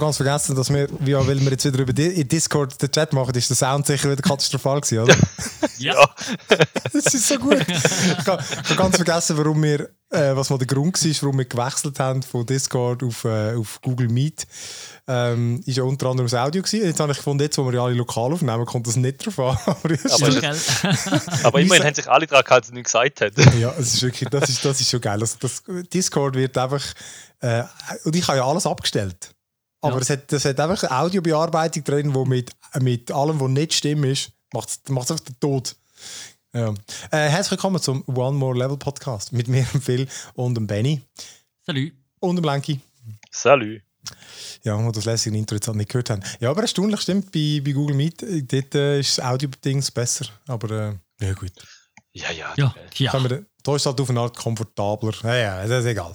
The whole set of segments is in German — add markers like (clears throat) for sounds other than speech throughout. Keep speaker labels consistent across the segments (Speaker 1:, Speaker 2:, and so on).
Speaker 1: Habe ganz vergessen, dass wir, wie, weil wir jetzt wieder über in Discord den Chat machen, ist der Sound sicher wieder katastrophal gewesen, oder? (laughs)
Speaker 2: Ja. (laughs)
Speaker 1: das ist so gut. Ich habe, ganz vergessen, warum wir, äh, was mal der Grund war, warum wir gewechselt haben von Discord auf, äh, auf Google Meet. Ähm, ist ja unter anderem das Audio gewesen. Jetzt habe ich gefunden, jetzt, wo wir ja alle lokal aufnehmen, kommt das nicht drauf an. (laughs) Aber, ja,
Speaker 3: Aber, immerhin haben sich alle daran gehalten, dass sie nichts gesagt haben.
Speaker 1: ja, es ist wirklich, das ist, das ist schon geil. Also das Discord wird einfach, äh, und ich habe ja alles abgestellt. Aber
Speaker 2: Ja.
Speaker 1: es, hat, es hat einfach eine Audiobearbeitung drin, wo mit, mit allem, was nicht stimmt ist, macht es einfach den Tod. Ja. Äh, herzlich willkommen zum One More Level Podcast mit mir, dem Phil und dem Benny
Speaker 2: Salut.
Speaker 1: und dem Lenki.
Speaker 3: Salü.
Speaker 1: Ja, wo das lässige Intro jetzt halt nicht gehört haben. Ja, aber erstaunlich stimmt, bei, bei Google Meet, dort äh, ist das Audio-Dings besser. Aber äh, ja gut.
Speaker 3: Ja, ja.
Speaker 2: Ja, ja.
Speaker 1: Da ist es halt auf eine Art komfortabler. Ja, ja, das ist egal.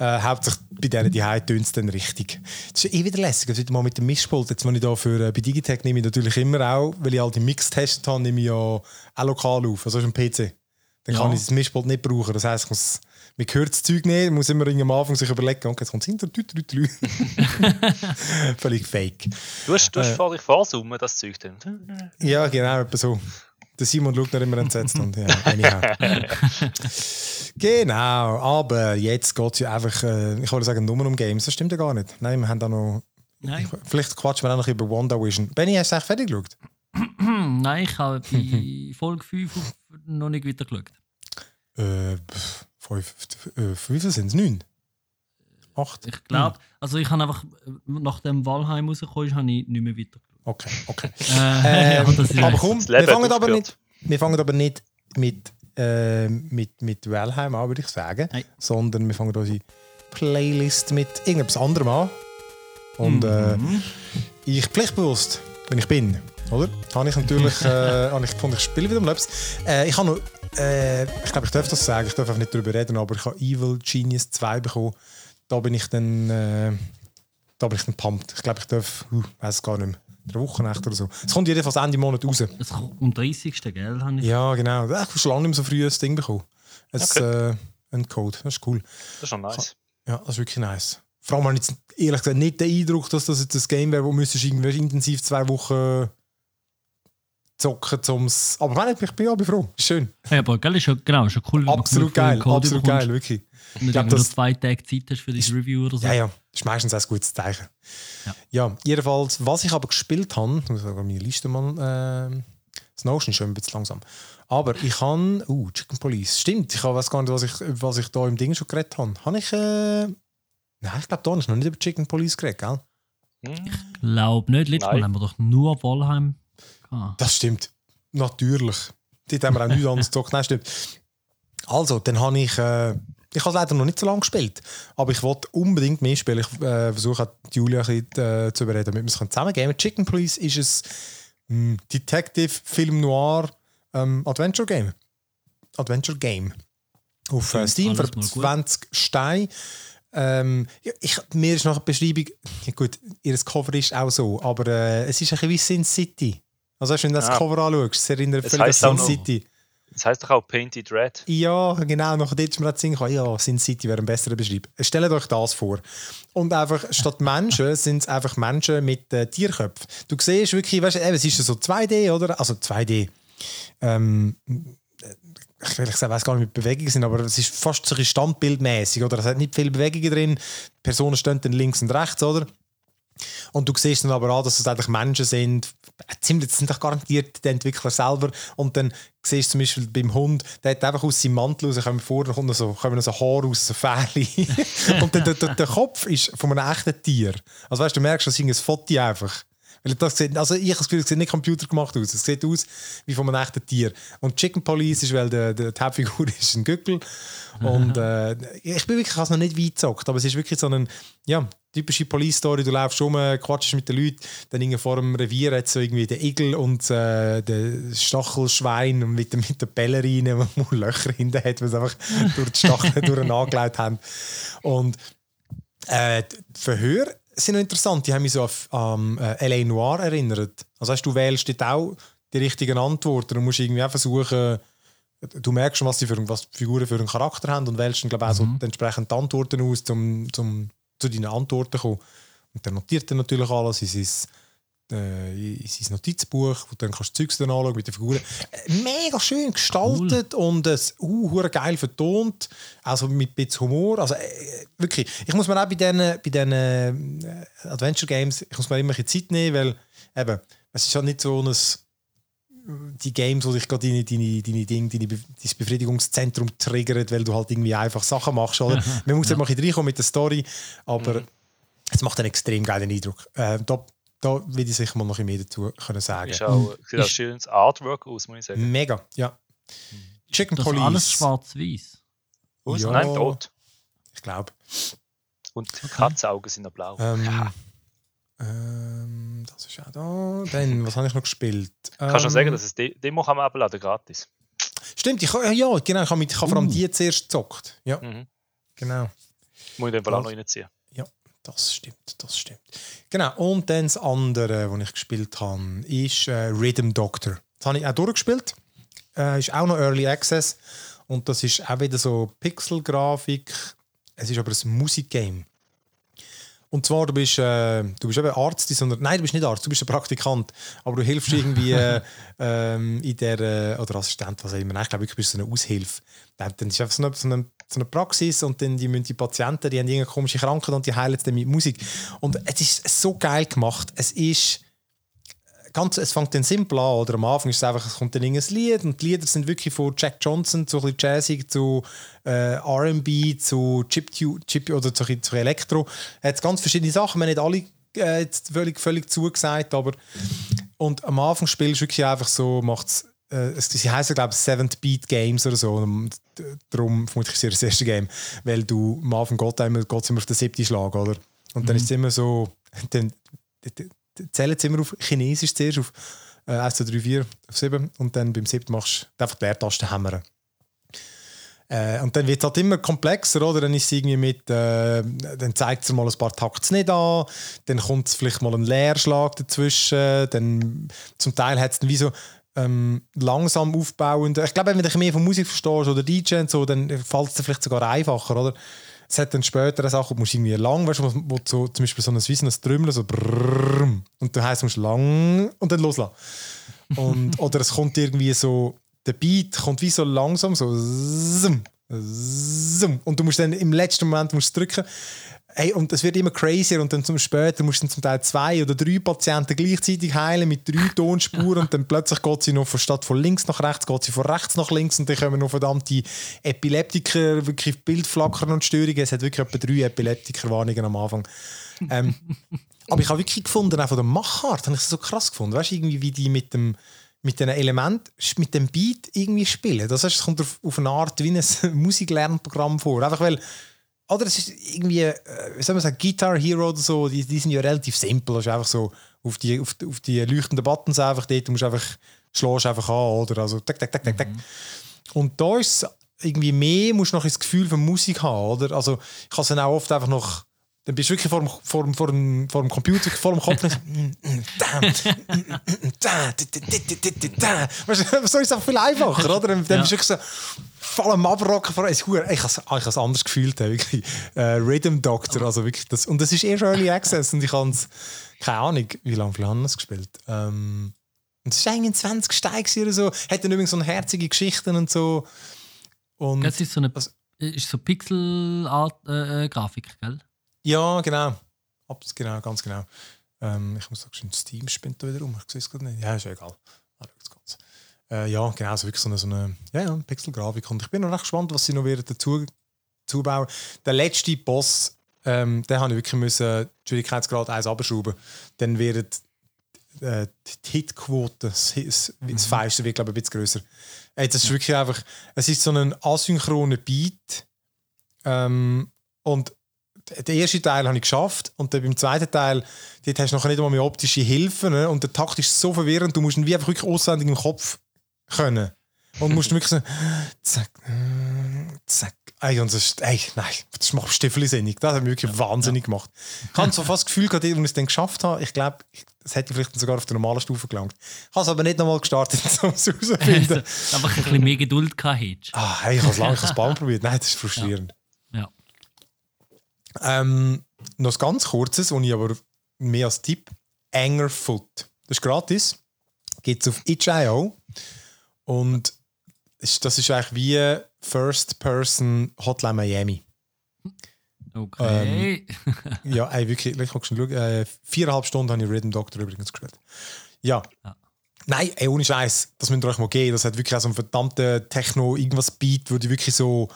Speaker 1: Äh, hauptsächlich bei denen die tönt es dann richtig. Das ist eh wieder lässig. Das wieder mal mit dem Mischpult. Jetzt, wenn ich da für, äh, bei Digitech nehme ich natürlich immer auch, weil ich all die Mix getestet habe, nehme ich ja auch lokal auf, also auf dem PC. Dann kann
Speaker 2: Ja.
Speaker 1: ich das Mischpult nicht brauchen. Das heisst, ich muss, man hört das Zeug nicht, muss immer am Anfang sich überlegen, okay, jetzt kommt es hinter. (laughs) Völlig fake.
Speaker 3: Du hast, du hast
Speaker 1: Äh.
Speaker 3: vor dich vorsummen, das Zeug dann.
Speaker 1: Ja, genau, etwa so. Der Simon schaut noch immer entsetzt und ja, (laughs) genau, aber jetzt geht es ja einfach, äh, ich wollte sagen, nur um Games, das stimmt ja gar nicht. Nein, wir haben da noch,
Speaker 2: Nein.
Speaker 1: vielleicht quatschen wir auch noch über WandaVision. Benny, hast du eigentlich fertig geschaut? (clears throat)
Speaker 2: Nein, ich habe bei (laughs) Folge 5 auf- noch nicht weiter geschaut.
Speaker 1: Äh, fünf, äh, viel sind es? Neun? Acht?
Speaker 2: Ich glaube, also ich habe einfach, nachdem Valheim rausgekommen ist, habe ich nicht mehr weiter.
Speaker 1: Okay, okay. (laughs)
Speaker 2: Äh, ja, das ist
Speaker 1: aber komm, wir fangen aber nicht, wir fangen aber nicht mit, äh, mit, mit Valheim an, würde ich sagen,
Speaker 2: Nein.
Speaker 1: sondern wir fangen unsere Playlist mit irgendetwas anderem an. Und äh,
Speaker 2: Mhm.
Speaker 1: ich pflichtbewusst, wenn ich bin, oder? Habe ich natürlich (laughs) äh, habe ich gefunden, ich spiele wieder um Labs. Äh, ich habe noch, äh, ich glaube, ich darf das sagen, ich darf einfach nicht darüber reden, aber ich habe Evil Genius 2 bekommen. Da bin ich dann, äh, da bin ich dann pumped. Ich glaube, ich darf, uh, weiß es gar nicht mehr, drei Wochen echt oder so. Es kommt jedenfalls Ende Monat raus.
Speaker 2: Es kommt am 30. Gell? Habe ich.
Speaker 1: Ja, genau. Ich habe schon lange nicht mehr so früh ein Ding bekommen. Ein, äh, ein Code, das ist cool.
Speaker 3: Das ist schon nice.
Speaker 1: Ja, das ist wirklich nice. Vor allem habe ich jetzt ehrlich gesagt nicht den Eindruck, dass das jetzt ein Game wäre, wo müsstest du irgendwie intensiv zwei Wochen zocken, um's. Aber wenn nicht, ich bin bin froh. Ist schön.
Speaker 2: Ja, aber gell, ist ja, genau, ist ja cool. wenn du
Speaker 1: Absolut geil, absolut
Speaker 2: bekommst
Speaker 1: geil, wirklich.
Speaker 2: Und nicht
Speaker 1: glaub,
Speaker 2: irgendwie nur
Speaker 1: das-
Speaker 2: zwei Tage Zeit hast für die Review oder so.
Speaker 1: Ja, ja, das ist meistens auch ein gutes Zeichen.
Speaker 2: Ja.
Speaker 1: Ja, jedenfalls, was ich aber gespielt habe, ich muss sogar meine Liste mal. Äh, das Notion ist schon ein bisschen langsam. Aber ich habe. Uh, Chicken Police. Stimmt, ich weiß gar nicht, was ich, was ich da im Ding schon geredet habe. Habe ich. Äh, nein, ich glaube, da habe ich noch nicht über Chicken Police geredet, gell?
Speaker 3: Hm?
Speaker 2: Glaub nicht. Letztes
Speaker 3: Nein.
Speaker 2: Mal haben wir doch nur Valheim gehabt.
Speaker 1: Das stimmt. Natürlich. Dort haben wir auch nichts anderes gezockt. Nein, stimmt. Also, dann habe ich. Äh, ich habe es leider noch nicht so lange gespielt. Aber ich wollte unbedingt mehr spielen. Ich äh, versuche auch die Julia ein bisschen, äh, zu überreden, damit wir es zusammen können. Chicken Police ist ein mh, Detective Film Noir ähm, Adventure Game. Adventure Game. Auf äh, Steam für
Speaker 2: alles mal gut.
Speaker 1: 20 Steine. Ähm, ich, mir ist nach der Beschreibung, ja gut, ihr Cover ist auch so, aber äh, es ist ein bisschen wie Sin City. Also wenn du das
Speaker 3: Ah.
Speaker 1: Cover anschaust, es erinnert
Speaker 3: Es
Speaker 1: völlig an Sin City.
Speaker 3: Das heisst doch auch Painted Red.
Speaker 1: Ja, genau, nach dort ist mir das Sinn gekommen, ja, Sin City wäre ein besserer Beschreib. Stellt euch das vor. Und einfach, statt Menschen (laughs) sind es einfach Menschen mit äh, Tierköpfen. Du siehst wirklich, weißt du, eben, es ist ja so 2D, oder? Also 2D. Ähm, ich will sagen, weiß gar nicht, mit Bewegungen sind, aber es ist fast so standbildmäßig, oder? Es hat nicht viele Bewegungen drin. Die Personen stehen dann links und rechts, oder? Und du siehst dann aber an, dass es eigentlich Menschen sind, äh, ziemlich, sind doch garantiert die Entwickler selber. Und dann siehst du zum Beispiel beim Hund, der hat einfach aus seinem Mantel raus, kommen vor, dann kommt so, kommen so Haare aus, so Fähli. (laughs) und dann, der, der, der Kopf ist von einem echten Tier. Also weißt du, du merkst, das ist ein Foto einfach. Weil das sieht, also ich habe das Gefühl, es sieht nicht Computer gemacht aus. Es sieht aus wie von einem echten Tier. Und Chicken Police ist, weil der, der, die Hauptfigur (laughs) ist ein Gückel. Und äh, ich bin wirklich, ich habe es noch nicht weit gezockt, aber es ist wirklich so eine ja, typische Police-Story. Du läufst rum, quatschst mit den Leuten, dann irgendwie vor dem Revier hat so irgendwie den Igel und äh, den Stachelschwein mit, dem- mit der Ballerine, die (laughs) Löcher hinten hat, weil sie einfach durch die Stacheln (laughs) durcheinagelegt haben. Und äh, die Verhöre sind noch interessant. Die haben mich so an ähm, äh, L.A. Noir erinnert. Also heißt, du wählst dort auch die richtigen Antworten und musst irgendwie auch versuchen, du merkst schon, was die, für, was die Figuren für einen Charakter haben und wählst dann, glaube ich, auch so die entsprechenden Antworten aus, um zum, zu deinen Antworten zu kommen. Und der notiert dann natürlich alles in sein, äh, in sein Notizbuch, wo du dann kannst du Zeugs dann anschauen mit den Figuren. Äh, Mega schön gestaltet und es uh, geil vertont, also mit ein bisschen Humor. Also äh, wirklich, ich muss mir auch bei diesen bei den, äh, Adventure Games, ich muss mir immer ein bisschen Zeit nehmen, weil eben, es ist ja nicht so ein die Games, wo dich gerade deine, deine, deine, Dinge, deine, dein Befriedigungszentrum triggert, weil du halt irgendwie einfach Sachen machst. Oder? Man muss ja. mal ein bisschen reinkommen mit der Story, aber mhm. es macht einen extrem geilen Eindruck. Äh, da, da will ich sicher mal noch ein mehr dazu können sagen.
Speaker 3: Ist auch, sieht auch schönes Artwork aus, muss ich sagen.
Speaker 1: Mega, ja.
Speaker 2: Chicken das Police. alles schwarz-weiß.
Speaker 3: Ja, Nein, tot.
Speaker 1: Ich glaube.
Speaker 3: Und Katzenaugen sind noch blau.
Speaker 1: Ähm, (laughs) ja. Ähm, das ist auch da. Dann, was habe ich noch gespielt?
Speaker 3: Kannst du ähm, sagen, dass es De Demo kann man abladen, gratis?
Speaker 1: Stimmt, ich, ja, genau, ich habe, mit, ich habe vor allem uh. die zuerst gezockt. Ja, mhm. genau.
Speaker 3: Muss ich den Fall auch noch reinziehen.
Speaker 1: Das stimmt, das stimmt. Genau, und dann das andere, was ich gespielt habe, ist äh, Rhythm Doctor. Das habe ich auch durchgespielt. Äh, ist auch noch Early Access. Und das ist auch wieder so Pixel-Grafik. Es ist aber ein Musikgame. Und zwar, du bist, äh, du bist eben Arzt, sondern, nein, du bist nicht Arzt, du bist ein Praktikant, aber du hilfst irgendwie äh, (laughs) ähm, in der, äh, oder Assistent, was auch immer, nein, ich glaube, du bist so eine Aushilfe. Dann, dann ist einfach so eine, so, eine, so eine, Praxis und dann die, die Patienten, die haben irgendeine komische Krankheit und die heilen es dann mit Musik. Und es ist so geil gemacht. Es ist ganz, es fängt dann simpel an, oder am Anfang ist es einfach, es kommt dann ein Lied und die Lieder sind wirklich von Jack Johnson zu ein jazzig, zu äh, R&B, zu Chip, Chip oder zu, zu Elektro. Er hat ganz verschiedene Sachen, wir haben nicht alle äh, völlig, völlig zugesagt, aber und am Anfang spielst du wirklich einfach so, macht's äh, sie heißen glaube ich Seventh Beat Games oder so. Und darum vermutlich ist das erste Game, weil du am Anfang geht immer, geht's immer auf den siebten Schlag, oder? Und dann mhm. ist es immer so, dann, zählen sie immer auf Chinesisch zuerst, auf äh, 1, 2, 3, 4, auf 7 und dann beim 7 machst du einfach die Leertaste hämmern. Äh, und dann wird es halt immer komplexer, oder? Dann ist es irgendwie mit, äh, dann zeigt es mal ein paar Takte nicht an, dann kommt vielleicht mal ein Leerschlag dazwischen, dann zum Teil hat es dann wie so ähm, langsam aufbauend. Ich glaube, wenn du mehr von Musik verstehst oder DJ und so, dann fällt es dir vielleicht sogar einfacher, oder? Es hat dann später eine Sache, wo du irgendwie lang, weißt, wo, wo so, zum Beispiel so ein, wie so ein Trümmeln, so brrrr, und du heisst, du musst lang und dann loslassen. Und, oder es kommt irgendwie so, der Beat kommt wie so langsam, so und du musst dann im letzten Moment musst drücken. Hey, und es wird immer crazier und dann zum später musst du zum Teil zwei oder drei Patienten gleichzeitig heilen mit drei (laughs) Tonspuren und dann plötzlich geht sie noch von statt von links nach rechts, geht sie von rechts nach links und dann kommen noch verdammte Epileptiker, wirklich Bildflackern und Störungen. Es hat wirklich etwa drei Epileptikerwarnungen am Anfang. Ähm, (laughs) aber ich habe wirklich gefunden, auch von der Machart, habe ich es so krass gefunden. Weißt du, irgendwie wie die mit dem mit den Elementen, mit dem Beat irgendwie spielen. Das heißt, es kommt auf, auf eine Art wie ein (laughs) Musiklernprogramm vor. Einfach weil oder es ist irgendwie, äh, wie soll man sagen, Guitar Hero oder so, die, die sind ja relativ simpel. Es ist einfach so auf die, auf, auf die leuchtenden Buttons einfach dort, du musst einfach, schlägst einfach an, oder? Also, tak, tak, tak, tak, tak. Mhm. Und da ist irgendwie mehr, musst du noch das Gefühl von Musik haben, oder? Also, ich habe es dann auch oft einfach noch dann bist du wirklich vor dem, vor dem, vor dem, vor dem Computer, vor dem Kopf. so ist es auch viel einfacher, oder? Dann bist du wirklich so voll am Abrocken. Vor, ich habe es anders gefühlt. Wirklich. Äh, Rhythm Doctor, also wirklich das, und das ist erst Early Access und ich habe es, keine Ahnung, wie lange haben wir es gespielt. Ähm, und es war eigentlich 20 Steine oder so. Hat dann übrigens so herzige Geschichten und so. Und
Speaker 2: das ist so eine ist so Pixel-Grafik, äh, gell?
Speaker 1: Ja, genau. Abs genau, ganz genau. Ähm, ich muss sagen, Steam spinnt da wieder rum. Ich sehe es gerade nicht. Ja, ist ja egal. Ah, äh, ja, genau, so wirklich so eine, so eine ja, ja, Pixel-Grafik. Und ich bin noch recht gespannt, was sie noch werden dazu, dazu bauen. Der letzte Boss, ähm, den habe ich wirklich müssen Schwierigkeitsgrad 1 abschrauben. Dann wird äh, die Hitquote, das, das, mhm. das Feinste wird, glaube ich, ein bisschen grösser. Äh, das ist wirklich einfach, es ist so ein asynchroner Beat. Ähm, und den ersten Teil habe ich geschafft und dann beim zweiten Teil dort hast du noch nicht einmal mehr optische Hilfen ne? und der Takt ist so verwirrend, du musst ihn wie einfach wirklich auswendig im Kopf können und musst wirklich so zack, zack. Ey, und das, ey, nein, das macht Stiffelsinnig. Das hat mich wirklich wahnsinnig gemacht. Ich habe so fast das Gefühl gehabt, als ich es dann geschafft habe, ich glaube, das hätte ich vielleicht sogar auf der normalen Stufe gelangt. Ich habe es aber nicht nochmal gestartet, (laughs) um es (laughs) herauszufinden.
Speaker 2: Einfach ein bisschen mehr Geduld gehabt
Speaker 1: Ah, hey, ich habe es lange, ich habe es probiert. Nein, das ist frustrierend.
Speaker 2: Ja.
Speaker 1: Ähm, noch ein ganz kurzes, was ich aber mehr als Tipp, Angerfoot. Das ist gratis. Gibt es auf itch.io. Und das ist eigentlich wie First Person Hotline Miami.
Speaker 2: Okay.
Speaker 1: Ja, ey, wirklich, ich habe schon geschaut, äh, viereinhalb Stunden habe ich Rhythm Doctor übrigens gespielt. Ja.
Speaker 2: Ja.
Speaker 1: Nein, ey, ohne Scheiß, das müsst ihr euch mal geben. Das hat wirklich auch so einen verdammten Techno-Irgendwas-Beat, wo die wirklich so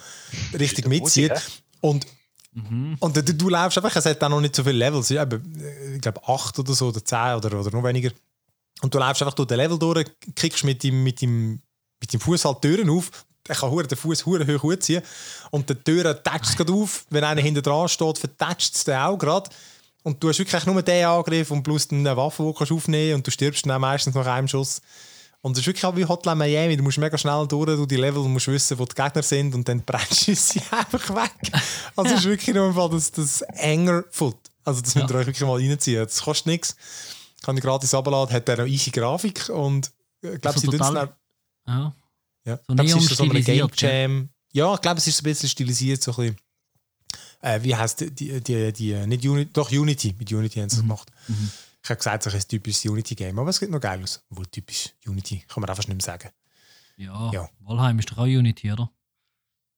Speaker 1: richtig mitzieht. Und,
Speaker 2: Mhm.
Speaker 1: und du, du läufst einfach, es hat auch noch nicht so viele Levels, ich glaube acht oder so, oder zehn oder, oder noch weniger. Und du läufst einfach durch den Level durch, kriegst mit dem, mit dem, mit dem Fuß halt Türen auf. Er kann den Fuß hure hoch hochziehen. Und die Türen tätscht es gerade auf. Wenn einer hinter dran steht, vertätscht es den auch gerade. Und du hast wirklich nur den Angriff und plus eine Waffe, die du aufnehmen kannst. Und du stirbst dann meistens nach einem Schuss. Und es ist wirklich auch wie Hotline Miami. Du musst mega schnell durch, durch die Level, du musst wissen, wo die Gegner sind und dann brennst du sie (laughs) einfach weg. Also es ist wirklich nur Fall das, das enger Foot. Also das müsst ihr euch wirklich mal reinziehen. Das kostet nichts. Kann ich gratis abladen, hat auch noch easy Grafik und ich glaube,
Speaker 2: Also
Speaker 1: sie
Speaker 2: total-
Speaker 1: dann-
Speaker 2: Ja.
Speaker 1: ja.
Speaker 2: so
Speaker 1: ich glaube, es ist so eine Game? Jam. Ja, ich glaube, es ist ein bisschen stilisiert, so ein bisschen. Äh, wie heißt die, die, die, die nicht Unity, doch Unity, mit Unity haben sie es
Speaker 2: Mhm.
Speaker 1: gemacht. Ich habe gesagt, es ist ein typisches Unity-Game, aber es sieht noch geil aus. Wohl typisch Unity, kann man einfach nicht mehr sagen.
Speaker 2: Ja.
Speaker 1: Ja.
Speaker 2: Valheim ist doch auch Unity, oder?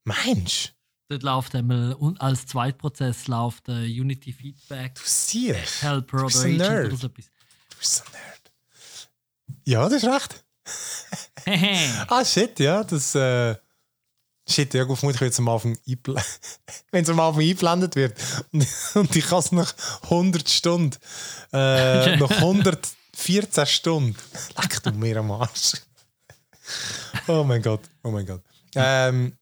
Speaker 1: Mensch,
Speaker 2: Dort läuft einmal und als Zweitprozess läuft äh, Unity Feedback,
Speaker 1: du siehst,
Speaker 2: Helper
Speaker 1: Du
Speaker 2: oder
Speaker 1: bist ein Nerd.
Speaker 2: oder so etwas.
Speaker 1: du bist ein Nerd. Ja, das ist recht. Ah, shit, ja, das. Äh, shit, ja, gut, vermutlich wird es am Anfang einbl- (laughs) wenn es am Anfang eingeblendet wird. Und, (laughs) und ich kann es nach 100 Stunden, äh, (laughs) nach 114 Stunden. Leck du mir am Arsch. Oh mein Gott, oh mein Gott. Ähm,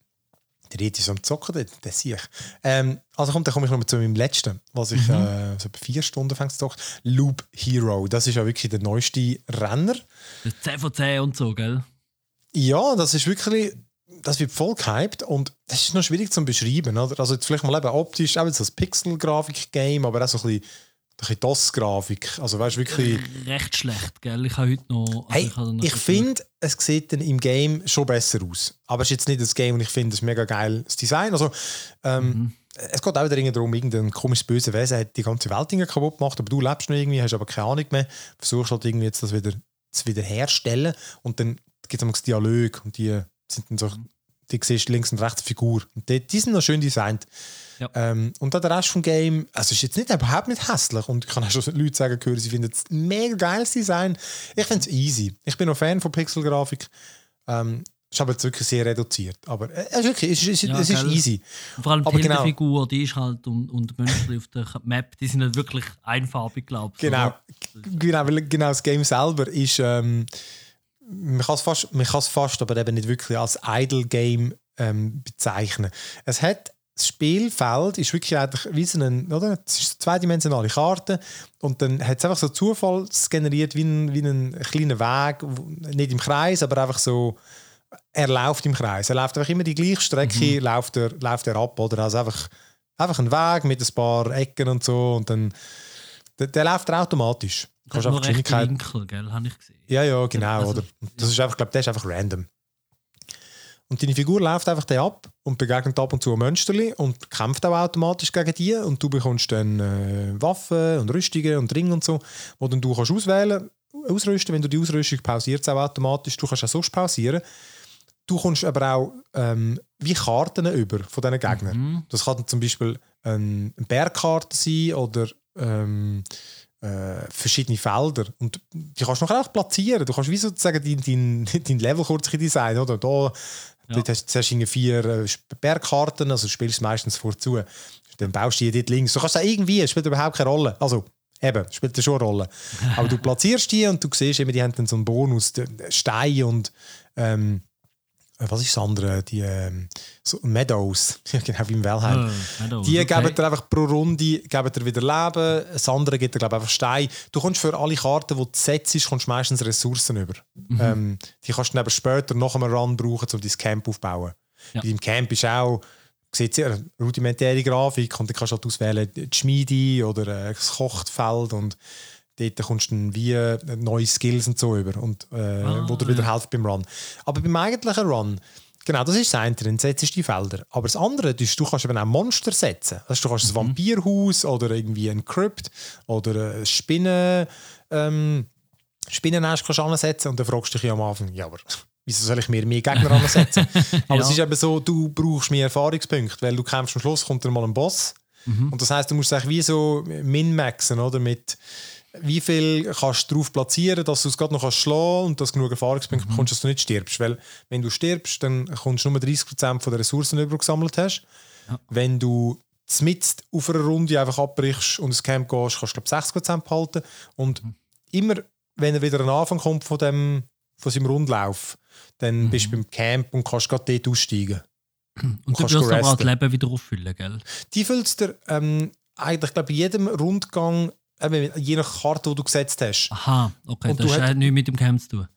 Speaker 1: der Ried ist am Zocken, der, der sehe ich. Ähm, also komm, dann komme ich noch mal zu meinem letzten, was ich äh, so vier Stunden fängt zu zocken. Loop Hero, das ist ja wirklich der neueste Renner.
Speaker 2: Das ist 10 von 10 und so, gell?
Speaker 1: Ja, das ist wirklich, das wird voll gehypt und das ist noch schwierig zu beschreiben. Oder? Also jetzt vielleicht mal eben optisch, auch so ein Pixel-Grafik-Game, aber auch so ein bisschen, ein bisschen DOS-Grafik. Also weißt wirklich...
Speaker 2: Recht schlecht, gell? Ich habe heute noch. also
Speaker 1: Hey, ich
Speaker 2: so-
Speaker 1: finde, es sieht dann im Game schon besser aus. Aber es ist jetzt nicht das Game, und ich finde, es ist mega geiles Design. Also, ähm, Es geht auch wieder darum, irgendein komisches böse Wesen hat die ganze Welt kaputt gemacht, aber du lebst noch irgendwie, hast aber keine Ahnung mehr. Versuchst halt irgendwie jetzt das wieder zu wiederherstellen und dann gibt es Dialog und die sind dann so, die siehst links und rechts Figur. Und die, die sind noch schön designt.
Speaker 2: Ja.
Speaker 1: Ähm, und dann der Rest vom Game, also ist jetzt nicht überhaupt nicht hässlich und ich kann auch schon (laughs) Leute sagen, hören, sie finden es ein mega geiles Design. Ich finde es easy. Ich bin auch Fan von Pixelgrafik. Ähm, ist aber jetzt wirklich sehr reduziert. Aber äh, es ist wirklich, es ist,
Speaker 2: Ja,
Speaker 1: es ist easy.
Speaker 2: Und vor allem
Speaker 1: aber
Speaker 2: die
Speaker 1: genau.
Speaker 2: Hinterfigur, die ist halt und, und die Münzen auf der Map, die sind nicht wirklich einfarbig, glaube ich.
Speaker 1: Genau,
Speaker 2: oder?
Speaker 1: genau, weil genau das Game selber ist, ähm, man kann es fast, man kann es fast, aber eben nicht wirklich als Idle Game ähm, bezeichnen. Es hat das Spielfeld ist wirklich eigentlich wie so ein, oder? Es ist eine zweidimensionale Karte und dann hat es einfach so zufallsgeneriert wie ein, wie ein kleiner Weg, nicht im Kreis, aber einfach so, er läuft im Kreis. Er läuft einfach immer die gleiche Strecke, läuft, er, läuft er ab, oder? Also einfach, einfach ein Weg mit ein paar Ecken und so und dann der, der läuft er automatisch. Du kannst einfach Geschwindigkeit.
Speaker 2: Winkel, gell? Habe ich gesehen.
Speaker 1: Ja, ja, genau,
Speaker 2: Also,
Speaker 1: oder? Das ist einfach, glaube der ist einfach random. Und deine Figur läuft einfach den ab und begegnet ab und zu Mönsterli und kämpft auch automatisch gegen die und du bekommst dann äh, Waffen und Rüstungen und Ringe und so, wo dann du kannst auswählen, ausrüsten. Wenn du die Ausrüstung pausierst, es auch automatisch. Du kannst auch sonst pausieren. Du kommst aber auch ähm, wie Karten über von diesen Gegnern.
Speaker 2: Mhm.
Speaker 1: Das kann zum Beispiel ein eine Bergkarte sein oder ähm, äh, verschiedene Felder. Und die kannst du nachher auch platzieren. Du kannst wie sozusagen dein, dein, (laughs) dein Level kurz designen. Oder? Da,
Speaker 2: Ja.
Speaker 1: Dort hast du zuerst irgendwie vier äh, Bergkarten, also du spielst meistens vorzu. Dann baust du die dort links. Du kannst auch irgendwie, spielt überhaupt keine Rolle. Also, eben, spielt schon eine Rolle. (laughs) Aber du platzierst die und du siehst immer, die haben dann so einen Bonus, Stein und ähm, äh, was ist das andere? Die ähm, so Meadows, genau wie im.
Speaker 2: Äh, Meadows,
Speaker 1: Die
Speaker 2: okay.
Speaker 1: geben dir einfach pro Runde geben dir wieder Leben, das andere gibt dir glaube einfach Stein. Du kommst für alle Karten, die du setzt, kommst meistens Ressourcen über.
Speaker 2: Mhm.
Speaker 1: Ähm, die kannst du dann aber später noch einmal Run brauchen, um dein Camp aufzubauen.
Speaker 2: Ja.
Speaker 1: Bei deinem Camp ist auch sieht sehr rudimentäre Grafik und dann kannst du halt auswählen die Schmiede oder äh, das Kochtfeld und dort kommst du dann wie äh, neue Skills und so über und äh,
Speaker 2: Ah,
Speaker 1: wo dir wieder
Speaker 2: ja.
Speaker 1: helfen beim Run. Aber beim eigentlichen Run Genau, das ist das eine, dann setzt du die Felder. Aber das andere, du, du kannst eben auch Monster setzen. Also du kannst ein Vampirhaus oder irgendwie ein Crypt oder ein Spinnen, ähm, Spinnennest kannst du ansetzen und dann fragst du dich ja am Anfang, ja, aber wieso soll ich mir mehr Gegner ansetzen? (laughs) aber es ist eben so, du brauchst mehr Erfahrungspunkte, weil du kämpfst am Schluss, kommt dann mal ein Boss und das heißt, du musst es wie so min-maxen, oder? Mit wie viel kannst du drauf platzieren, dass du es gerade noch kannst schlagen und dass du genug Erfahrungspunkte bekommst, dass du nicht stirbst. Weil wenn du stirbst, dann kommst du nur 30% von der Ressourcen, die du gesammelt hast. Wenn du mitten auf einer Runde einfach abbrichst und ins Camp gehst, kannst du glaube 60% behalten. Und immer, wenn er wieder an den Anfang kommt von, dem, von seinem Rundlauf, dann bist du beim Camp und kannst gerade dort aussteigen.
Speaker 2: Und du
Speaker 1: kannst
Speaker 2: wirst aber auch das. Leben wieder auffüllen, gell?
Speaker 1: Die füllst dir ähm, eigentlich glaube in jedem Rundgang, eben, je nach Karte, die du gesetzt hast.
Speaker 2: Aha, okay,
Speaker 1: Und
Speaker 2: das
Speaker 1: du
Speaker 2: hat
Speaker 1: hat-
Speaker 2: nichts mit dem Camp zu tun.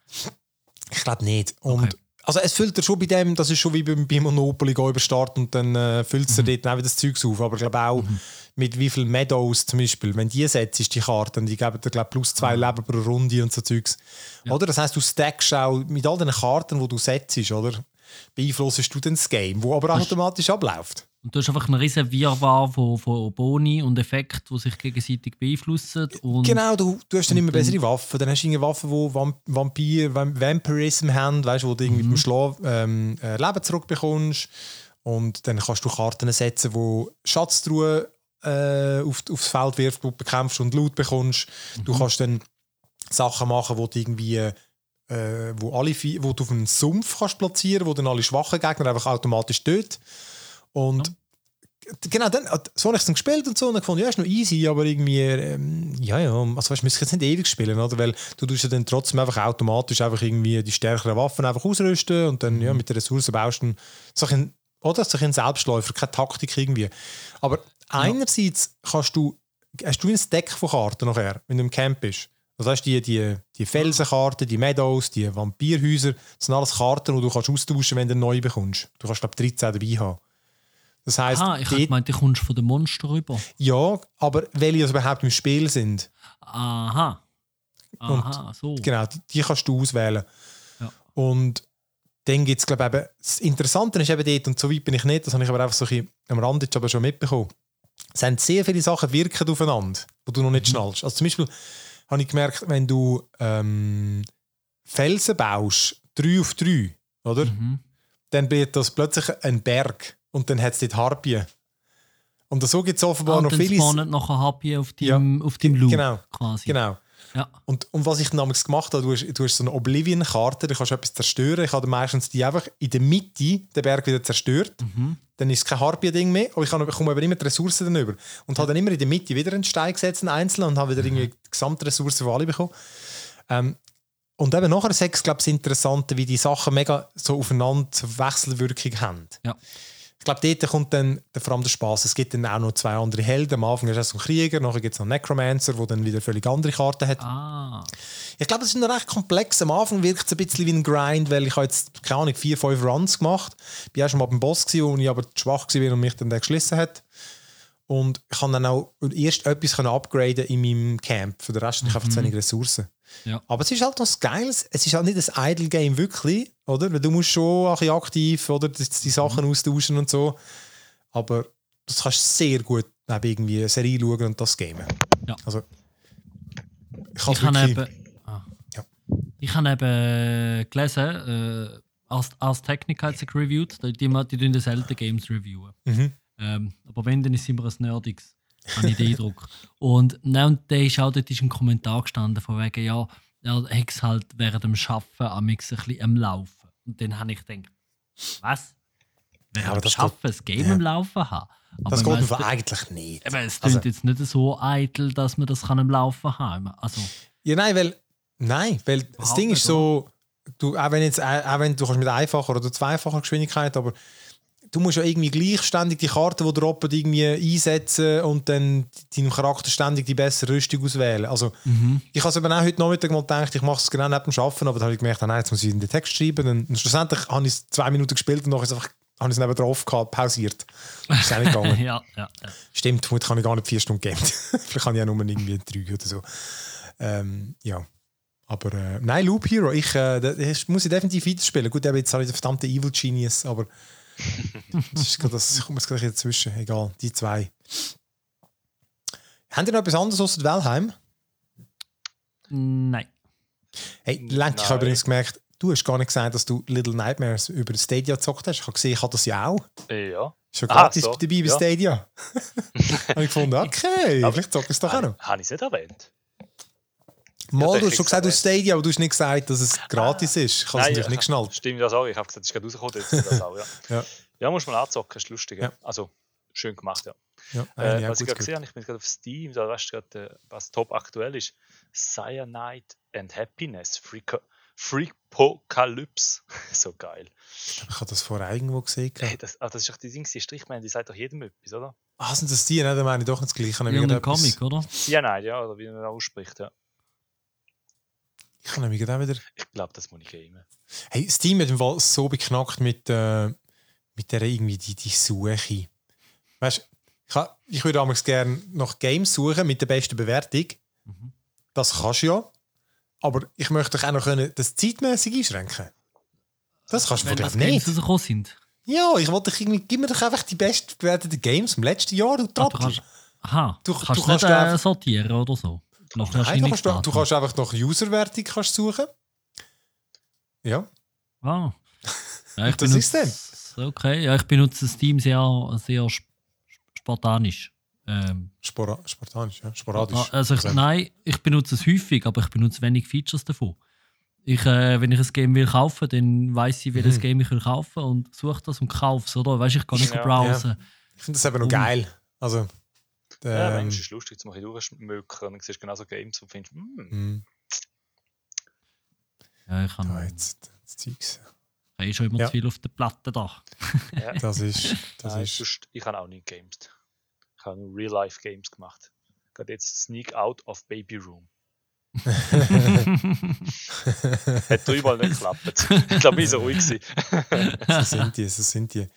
Speaker 1: Ich glaube nicht. Und,
Speaker 2: Okay.
Speaker 1: Also es füllt er schon bei dem, das ist schon wie beim, bei Monopoly, geh über Start und dann äh, füllt es dir dort auch wieder das Zeug auf. Aber ich glaube auch mit wie viel Meadows zum Beispiel, wenn die setzt, die Karte, die geben dir glaub, plus zwei Leben pro Runde und so Zeugs. Oder? Das heißt, du stackst auch mit all den Karten, die du setzt, oder? Beeinflussest du dann das Game, wo aber automatisch abläuft.
Speaker 2: Und du hast einfach einen riesen Wirrwarr von, von Boni und Effekten, die sich gegenseitig beeinflussen. Und
Speaker 1: Genau, du, du hast dann immer bessere Waffen. Dann hast du Waffen, die Vamp Vampir, Vamp Vampirism haben, weißt, wo du irgendwie beim Schlafen ähm, äh, Leben zurückbekommst. Und dann kannst du Karten setzen, wo Schatztruhen äh, auf, aufs Feld wirft, wo du bekämpfst und Loot bekommst. Du kannst dann Sachen machen, wo du irgendwie äh, wo, alle, wo du auf einen Sumpf kannst platzieren, wo dann alle schwachen Gegner einfach automatisch tötet. Und genau, dann, so habe ich es dann gespielt und so und dann gefunden, ja, ist noch easy, aber irgendwie, ähm, ja, ja, also weißt, du müsstest jetzt nicht ewig spielen, oder? Weil du tust ja dann trotzdem einfach automatisch einfach irgendwie die stärkeren Waffen einfach ausrüsten und dann, ja, mit den Ressourcen baust du so ein, oder? So ein Selbstläufer, keine Taktik irgendwie. Aber einerseits kannst du, hast du ein Deck von Karten nachher, wenn du im Camp bist. Also hast du die, die, die Felsenkarten, die Meadows, die Vampirhäuser, das sind alles Karten, die du kannst austauschen wenn du neu bekommst. Du kannst, glaube ich, 13 dabei haben. Das heisst,
Speaker 2: Aha, ich gemeint, du kommst von den Monster rüber.
Speaker 1: ja, aber welche also überhaupt im Spiel sind,
Speaker 2: Aha. Aha, so.
Speaker 1: genau, die, die kannst du auswählen.
Speaker 2: Ja.
Speaker 1: Und dann gibt es, glaube ich, eben, das Interessante ist eben dort, und so weit bin ich nicht, das habe ich aber einfach so ein bisschen am Rand jetzt aber schon mitbekommen, es haben sehr viele Sachen wirken aufeinander, die du noch nicht schnallst. Also zum Beispiel habe ich gemerkt, wenn du ähm, Felsen baust, drei auf drei, oder?
Speaker 2: Mhm.
Speaker 1: Dann wird das plötzlich ein Berg und dann hat es dort Harpien. Und so gibt es offenbar
Speaker 2: Ah, und
Speaker 1: noch
Speaker 2: dann
Speaker 1: viele...
Speaker 2: spawnen nachher Happy auf deinem, auf deinem Loop.
Speaker 1: Genau,
Speaker 2: Quasi.
Speaker 1: genau.
Speaker 2: Ja.
Speaker 1: Und, und was ich damals gemacht habe, du hast, du hast so eine Oblivion-Karte, da kannst du etwas zerstören. Ich habe meistens die einfach in der Mitte den Berg wieder zerstört. Dann ist es kein Harpie-Ding mehr, aber ich habe- bekomme aber immer die Ressourcen dann über. Und habe dann immer in der Mitte wieder einen Stein gesetzt, einen einzelnen, und habe wieder irgendwie die gesamte Ressourcen von alle bekommen. Ähm, und eben nachher es, glaube ich, das Interessante, wie die Sachen mega so aufeinander Wechselwirkung haben.
Speaker 2: Ja.
Speaker 1: Ich glaube, dort kommt dann der, vor allem der Spaß. Es gibt dann auch noch zwei andere Helden. Am Anfang ist es so ein Krieger, nachher gibt es noch einen Necromancer, der dann wieder völlig andere Karten hat.
Speaker 2: Ah.
Speaker 1: Ich glaube, das ist noch recht komplex. Am Anfang wirkt es ein bisschen wie ein Grind, weil ich habe jetzt, keine Ahnung, vier, fünf Runs gemacht. Ich war auch schon mal beim Boss, gewesen, wo ich aber schwach war und mich dann der geschlissen hat. Und ich kann dann auch erst etwas upgraden in meinem Camp. Für den Rest habe ich einfach zu wenig Ressourcen.
Speaker 2: Ja.
Speaker 1: Aber es ist halt noch geil. Es ist halt nicht ein Idle-Game wirklich, oder? Weil du musst schon ein bisschen aktiv oder die, die Sachen austauschen und so. Aber das kannst du sehr gut neben irgendwie eine Serie schauen und das gamen.
Speaker 2: Ja.
Speaker 1: Also, ich,
Speaker 2: Ich
Speaker 1: habe
Speaker 2: eben, ah.
Speaker 1: Ja.
Speaker 2: ich habe eben gelesen, äh, als, als Technica hat sich reviewed, die, die, die tun selten Games reviewen.
Speaker 1: Mhm.
Speaker 2: Ähm, aber wenn, dann ist es immer ein Nerdiges, (laughs) habe ich den Eindruck. Und, nein, und da ist auch dort ist ein Kommentar gestanden, von wegen, ja, er hat halt während dem Arbeiten am ein bisschen am Laufen. Und dann habe ich gedacht, was? Während dem
Speaker 1: das
Speaker 2: Arbeiten das Game
Speaker 1: ja.
Speaker 2: am Laufen haben? Aber
Speaker 1: Das geht aber eigentlich nicht.
Speaker 2: Eben, es
Speaker 1: Also-
Speaker 2: klingt jetzt nicht so eitel, dass man das kann am Laufen haben Also,
Speaker 1: Ja, nein, weil, nein, weil das Ding ist so, du, auch wenn jetzt, auch wenn du kannst mit einfacher oder zweifacher Geschwindigkeit, aber du musst ja irgendwie gleichständig die Karte, die droppen, irgendwie einsetzen und dann deinem Charakter ständig die bessere Rüstung auswählen. Also, ich habe es eben auch heute Nachmittag mal gedacht, ich mache es genau neben dem Arbeiten, aber dann habe ich gemerkt, ah, nein, jetzt muss ich in den Text schreiben. Und schlussendlich habe ich es zwei Minuten gespielt und nachher ist einfach, habe ich es neben drauf gehabt, pausiert. Ist auch nicht gegangen. (laughs)
Speaker 2: ja, ja, ja.
Speaker 1: Stimmt, vermutlich habe ich gar nicht vier Stunden gegamed. (laughs) Vielleicht habe ich auch nur irgendwie drei oder so. Ähm, ja. Aber äh, nein, Loop Hero, ich äh, das muss ich definitiv weiterspielen. Gut, jetzt habe ich den verdammten Evil Genius, aber (laughs) das, das kommt jetzt gleich dazwischen. Egal, die zwei. Haben ihr noch etwas anderes außer Valheim?
Speaker 2: Nein.
Speaker 1: Hey, Lenk, ich habe übrigens gemerkt, du hast gar nicht gesagt, dass du Little Nightmares über Stadia gezockt hast. Ich habe gesehen, ich habe das ja auch.
Speaker 3: Ja.
Speaker 1: Ist ja gratis
Speaker 3: so.
Speaker 1: dabei bei
Speaker 3: Ja.
Speaker 1: Stadia. (laughs) habe ich gefunden, (laughs) okay,
Speaker 3: Aber-
Speaker 1: vielleicht zockst du es doch auch noch.
Speaker 3: Habe ich es nicht erwähnt?
Speaker 1: Mal,
Speaker 3: Ja,
Speaker 1: du hast schon gesagt, du
Speaker 3: erwähnt.
Speaker 1: Stadia, aber du hast nicht gesagt, dass es gratis ist. Ich habe es natürlich
Speaker 3: ja,
Speaker 1: nicht geschnallt.
Speaker 3: Stimmt, das auch. Ich habe gesagt, es ist gerade rausgekommen. Jetzt ist das auch, ja. (laughs)
Speaker 1: Ja.
Speaker 3: ja, muss man anzocken, ist lustig. Ja.
Speaker 1: Ja.
Speaker 3: Also, schön gemacht, ja.
Speaker 1: Ja,
Speaker 3: Äh,
Speaker 1: nein, ja,
Speaker 3: was ich gerade gesehen habe, ich bin gerade auf Steam, da weißt du gerade, äh, was top aktuell ist. Cyanide and Happiness, Freapocalypse. (laughs) so geil.
Speaker 1: Ich habe das vorher irgendwo gesehen.
Speaker 3: Hey, das, ah, das ist doch die Dings, die Strichmännchen, die sagt doch jedem etwas, oder?
Speaker 1: Ah, sind das die? Nein, dann meine ich doch nicht das Gleiche. Gerade etwas-
Speaker 2: Comic, oder?
Speaker 3: Cyanide, ja, oder wie man das ausspricht, ja.
Speaker 1: Ich nämlich gerade auch wieder...
Speaker 3: Ich glaube, das muss ich gamen.
Speaker 1: Hey, Steam hat im Fall so beknackt mit, äh, mit der irgendwie die, die Suche. Weißt du, ich, ich würde damals gerne nach Games suchen mit der besten Bewertung.
Speaker 2: Mhm.
Speaker 1: Das kannst du ja. Aber ich möchte auch noch können, das zeitmäßig einschränken. Das kannst du
Speaker 2: das
Speaker 1: ich
Speaker 2: Games
Speaker 1: nicht.
Speaker 2: rausgekommen sind.
Speaker 1: Ja, ich wollte dich irgendwie, gib mir doch einfach die besten bewerteten Games im letzten Jahr, du
Speaker 2: Ah, du
Speaker 1: Trottel.
Speaker 2: kannst, aha,
Speaker 1: Du-
Speaker 2: du,
Speaker 1: du
Speaker 2: kannst nicht äh, sortieren oder so. Nach
Speaker 1: Nein, du, kannst, du,
Speaker 2: Erscheinungsdatum.
Speaker 1: du kannst einfach nach Userwertung kannst suchen. Ja,
Speaker 2: Ah. Ja, ich (laughs)
Speaker 1: Das ist
Speaker 2: benutze- Okay, ja, ich benutze Steam sehr, sehr sp- spartanisch. Ähm,
Speaker 1: Spora spartanisch, ja. sporadisch.
Speaker 2: also ich, nein, ich benutze es häufig, aber ich benutze wenig Features davon. Ich, äh, wenn ich ein Game will kaufen, dann weiß ich, welches
Speaker 1: Mhm.
Speaker 2: Game ich will kaufen und suche das und kaufe es, oder? Weißt, ich kann nicht
Speaker 3: Ja.
Speaker 2: browsen.
Speaker 1: Ich finde das eben noch geil. Also,
Speaker 3: Ja,
Speaker 1: ähm,
Speaker 3: manchmal ist es lustig, zum ein bisschen durchschmökern und dann siehst du genauso Games und findest, hm,
Speaker 1: mh,
Speaker 2: Ja, ich habe
Speaker 1: da jetzt, das Zeugs.
Speaker 2: eh schon immer
Speaker 1: Ja.
Speaker 2: zu viel auf der Platte da.
Speaker 3: ja. (laughs)
Speaker 1: Das ist, das
Speaker 3: Nein,
Speaker 1: ist,
Speaker 3: sonst, ich habe auch nie games. Ich habe nur Real-Life-Games gemacht. Gerade jetzt Sneak Out of Baby Room. (laughs) Hat dreimal nicht geklappt. Ich glaube, ich war so ruhig. (laughs)
Speaker 1: so sind die, so sind die.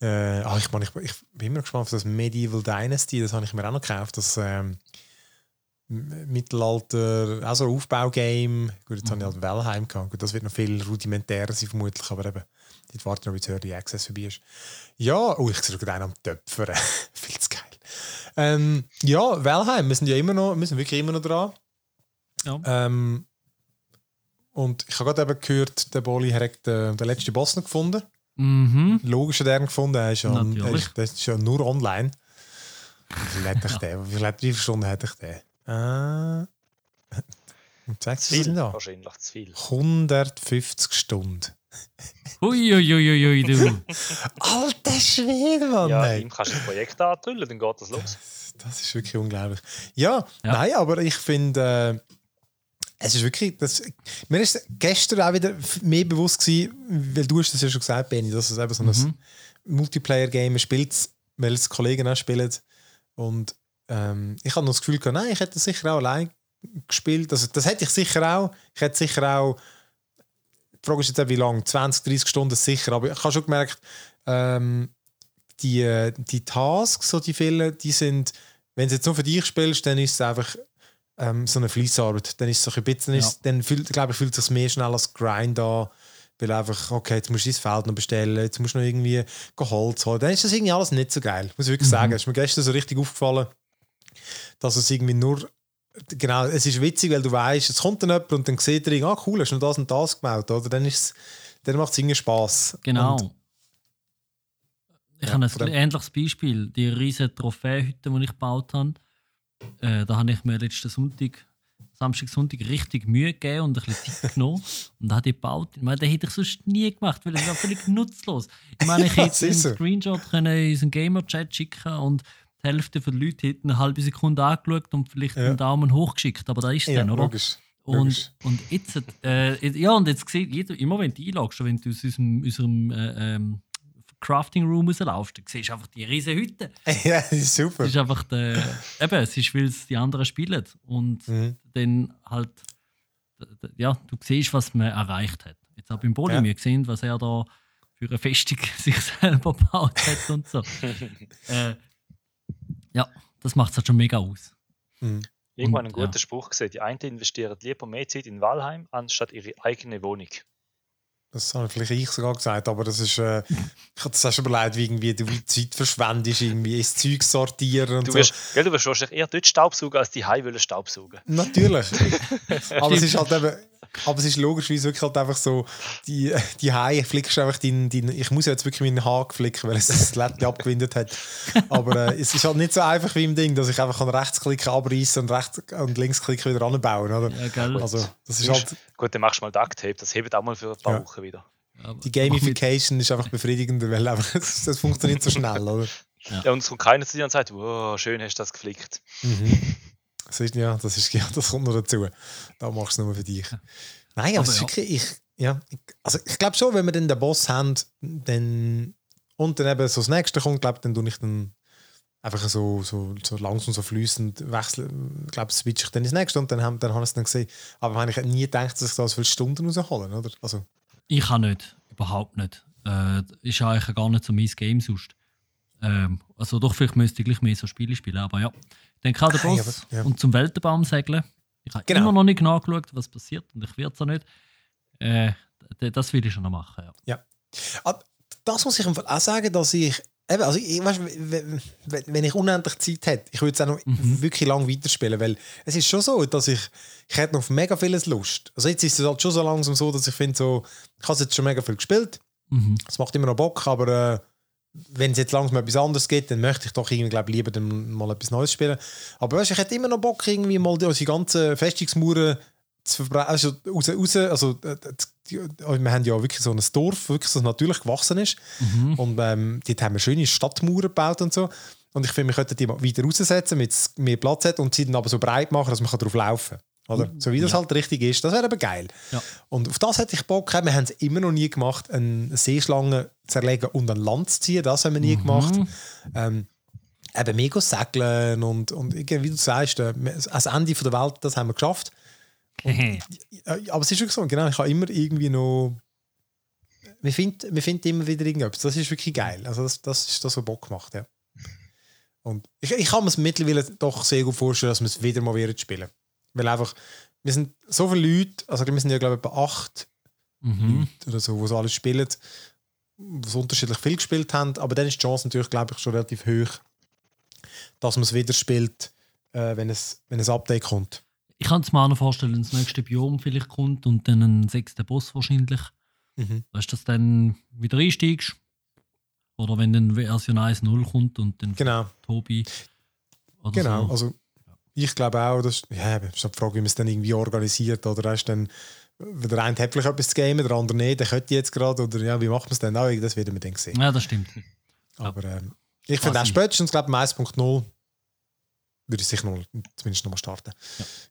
Speaker 1: Äh, ah, ich, mein, ich, ich bin immer gespannt auf das Medieval Dynasty, das habe ich mir auch noch gekauft. Das ähm, Mittelalter, auch so ein Aufbaugame. Gut, jetzt habe ich halt Valheim gehabt. Gut, das wird noch viel rudimentärer sein, vermutlich, aber eben, dort warten wir, bis Early Access vorbei ist. Ja, oh, ich sehe gerade einen am Töpfern. (laughs) viel zu geil. Ähm, ja, Valheim, wir sind ja immer noch, wir sind wirklich immer noch dran.
Speaker 2: Ja.
Speaker 1: Ähm, und ich habe gerade eben gehört, der Boli hat den, den letzten Boss noch gefunden.
Speaker 2: Mhm.
Speaker 1: Logisch hat er ihn gefunden, er ist ja, er ist, das ist ja nur online. Wie viel hat ich den? Wie, wie viele hätte ich den? Äh, (laughs) und sagst
Speaker 3: Zu viel,
Speaker 1: da?
Speaker 3: wahrscheinlich zu viel.
Speaker 1: 150 Stunden.
Speaker 2: Uiuiuiui, du. (laughs)
Speaker 1: Alter Schwede, Mann!
Speaker 3: Ja, ihm kannst du ein Projekt antrüllen, dann geht das los.
Speaker 1: Das ist wirklich unglaublich. Ja,
Speaker 2: Ja.
Speaker 1: nein, aber ich finde, äh, es ist wirklich, das, mir ist gestern auch wieder mehr bewusst gewesen, weil du hast das ja schon gesagt, Benny, dass es eben so ein Multiplayer-Game spielt, weil es Kollegen auch spielen. Und ähm, ich habe noch das Gefühl gehabt, nein, ich hätte sicher auch allein gespielt. Also, das hätte ich sicher auch. Ich hätte sicher auch, die Frage ist jetzt auch, wie lange, 20, 30 Stunden sicher, aber ich habe schon gemerkt, ähm, die, äh, die Tasks, so die vielen, die sind, wenn du jetzt nur für dich spielst, dann ist es einfach ähm, so eine Fließarbeit. Dann ist es so ein bisschen, dann,
Speaker 2: Ja.
Speaker 1: ist, dann fühlt, glaube ich, fühlt es sich mehr schnell als Grind an, weil einfach, okay, jetzt musst du dein Feld noch bestellen, jetzt musst du noch irgendwie Holz holen. Dann ist das irgendwie alles nicht so geil, muss ich wirklich sagen. Es ist mir gestern so richtig aufgefallen, dass es irgendwie nur Genau, es ist witzig, weil du weißt, es kommt dann jemand und dann sieht er, ah cool, hast du noch das und das gemeldet, oder? Dann, ist's- dann macht es irgendwie Spass.
Speaker 2: Genau.
Speaker 1: Und,
Speaker 2: ich
Speaker 1: Ja,
Speaker 2: habe ein ähnliches Beispiel. Die riesige Trophäehütte, die ich gebaut habe. Äh, da habe ich mir letzten Sonntag, Samstag, Sonntag richtig Mühe gegeben und ein bisschen Zeit (laughs) genommen. Und habe die gebaut. Ich meine, das hätte ich sonst nie gemacht, weil es war völlig (laughs) nutzlos. Ich meine, ich hätte einen. Screenshot können in unseren Gamer-Chat schicken und die Hälfte der Leute hätten eine halbe Sekunde angeschaut und vielleicht
Speaker 1: Ja.
Speaker 2: einen Daumen hoch geschickt. Aber da ist es
Speaker 1: ja,
Speaker 2: dann, oder?
Speaker 1: logisch.
Speaker 2: Und, und jetzt, äh, ja, und jetzt sieht jeder, immer wenn du einloggst, wenn du aus unserem, unserem äh, ähm, Crafting Room rauslaufst, dann siehst du einfach die riesen Hütte. (laughs)
Speaker 1: ja, das ist super.
Speaker 2: Es ist einfach der, eben, es ist, weil es die anderen spielen. Und
Speaker 1: Mhm.
Speaker 2: dann halt, ja, du siehst, was man erreicht hat. Jetzt auch beim Boli,
Speaker 1: Ja.
Speaker 2: wir gesehen, was er da für eine Festung (laughs) sich selber gebaut hat und so. (laughs) äh, ja, das macht es halt schon mega aus.
Speaker 1: Mhm.
Speaker 3: Irgendwann einen guten
Speaker 2: ja.
Speaker 3: Spruch gesehen. Die einen investieren lieber mehr Zeit in Walheim anstatt ihre eigene Wohnung.
Speaker 1: Das habe vielleicht ich sogar gesagt, aber das ist. Äh, ich habe das auch schon überlegt, wie irgendwie du Zeit verschwendest, irgendwie ins Zeug sortieren und
Speaker 3: Du
Speaker 1: so.
Speaker 3: wirst, gell, du wirst wahrscheinlich eher dort Staubsaugen, als die Heim wollen Staubsaugen.
Speaker 1: Natürlich. (laughs) aber es ist halt eben. Aber es ist logischerweise wirklich halt einfach so, die, die Haie flickst einfach deinen, deinen, ich muss jetzt wirklich meinen Haar flicken, weil es das Lättchen abgewindet hat. Aber äh, es ist halt nicht so einfach wie im Ding, dass ich einfach an Rechtsklick abreißen und rechts und linksklick wieder anbauen, oder?
Speaker 2: Ja, gell?
Speaker 1: Also, das ist halt,
Speaker 3: Gut, dann machst du mal Duct Tape, das hebt auch mal für ein paar
Speaker 1: Ja.
Speaker 3: Wochen wieder.
Speaker 1: Die Gamification ist einfach befriedigender, weil einfach, (laughs) das, funktioniert so schnell, oder?
Speaker 2: Ja.
Speaker 3: Ja, und es kommt keiner zu dir und sagt, wow, schön hast du das geflickt.
Speaker 1: Das ist, ja, das ist, (laughs) ja, das kommt noch dazu. Da machst du es nur für dich. Nein, aber,
Speaker 2: Aber ja.
Speaker 1: wirklich, ich, ja, also ich glaube schon, wenn wir dann den Boss haben, dann, und dann eben so das nächste kommt, glaube dann tue ich dann einfach so, so, so langsam, so fließend wechseln. Ich glaube, switche ich dann ins nächste und dann, haben- dann habe ich es dann gesehen. Aber ich nie gedacht, dass ich da so viele Stunden rausholen, oder? Also,
Speaker 2: Ich kann nicht, überhaupt nicht. Äh, ist eigentlich gar nicht so mein Game sonst. Ähm, also doch, vielleicht müsste ich gleich mehr so Spiele spielen, aber ja. Dann kann der Boss
Speaker 1: aber- ja.
Speaker 2: und zum Weltenbaum segeln. Ich habe
Speaker 1: Genau.
Speaker 2: immer noch nicht nachgeschaut, was passiert und ich werde es auch nicht. Äh, das will ich schon noch machen, ja.
Speaker 1: Ah, das muss ich auch sagen, dass ich. Eben, also ich, weißt, wenn, ich unendlich Zeit hätte, ich würde es auch noch wirklich lang weiterspielen, weil es ist schon so, dass ich, ich hätte noch auf mega vieles Lust. Also jetzt ist es halt schon so langsam so, dass ich finde, so, ich habe es jetzt schon mega viel gespielt,
Speaker 2: Mhm.
Speaker 1: es macht immer noch Bock, aber äh, wenn es jetzt langsam etwas anderes gibt, dann möchte ich doch irgendwie, glaub, lieber dann mal etwas Neues spielen. Aber weißt, ich hätte immer noch Bock, irgendwie mal die, unsere ganzen Festungsmauern zu verbreiten. Also, raus, raus, also, äh, die, wir haben ja wirklich so ein Dorf, wirklich so natürlich gewachsen ist. Und ähm, dort haben wir schöne Stadtmauern gebaut und so. Und ich finde, wir könnten die mal weiter raussetzen, damit es mehr Platz hat und sie dann aber so breit machen, dass man drauf laufen kann. Oder? So wie das halt richtig ist. Das wäre aber geil.
Speaker 2: Ja.
Speaker 1: Und auf das hätte ich Bock. Wir haben es immer noch nie gemacht, eine Seeschlange zu erlegen und an Land zu ziehen. Das haben wir nie gemacht. Ähm, eben mega segeln und, und wie du sagst, äh, das Ende von der Welt, das haben wir geschafft. Äh, Aber es ist wirklich so, genau, ich habe immer irgendwie noch. Wir finden, wir finden immer wieder irgendetwas. Das ist wirklich geil. Also das, das ist das, was Bock macht, ja. Und ich, ich kann mir es mittlerweile doch sehr gut vorstellen, dass wir es wieder mal werden spielen. Weil einfach, wir sind so viele Leute, also wir sind ja glaube ich etwa acht
Speaker 2: Mhm.
Speaker 1: Leute oder so, die so alles spielen, die so unterschiedlich viel gespielt haben, aber dann ist die Chance natürlich, glaube ich, schon relativ hoch, dass man es wieder spielt, äh, wenn, es, wenn ein Update kommt.
Speaker 2: Ich kann es mir auch noch vorstellen, wenn das nächste Biom vielleicht kommt und dann ein sechster Boss wahrscheinlich.
Speaker 1: Mhm.
Speaker 2: Weißt du, dass du dann wieder einsteigst? Oder wenn dann Version 1.0 kommt und dann
Speaker 1: Genau.
Speaker 2: Tobi. Oder
Speaker 1: Genau,
Speaker 2: So.
Speaker 1: also ich glaube auch, dass, ja, eben, ist halt die Frage, wie man es dann irgendwie organisiert, oder hast du dann, wenn der eine hat vielleicht etwas zu gamen, der andere nicht, der könnte jetzt gerade, oder ja, wie macht man es dann auch, das werden wir dann sehen.
Speaker 2: Ja, das stimmt.
Speaker 1: Aber ähm, ich finde auch spätestens, glaube ich, 1.0 würde ich sicher noch, zumindest noch mal starten.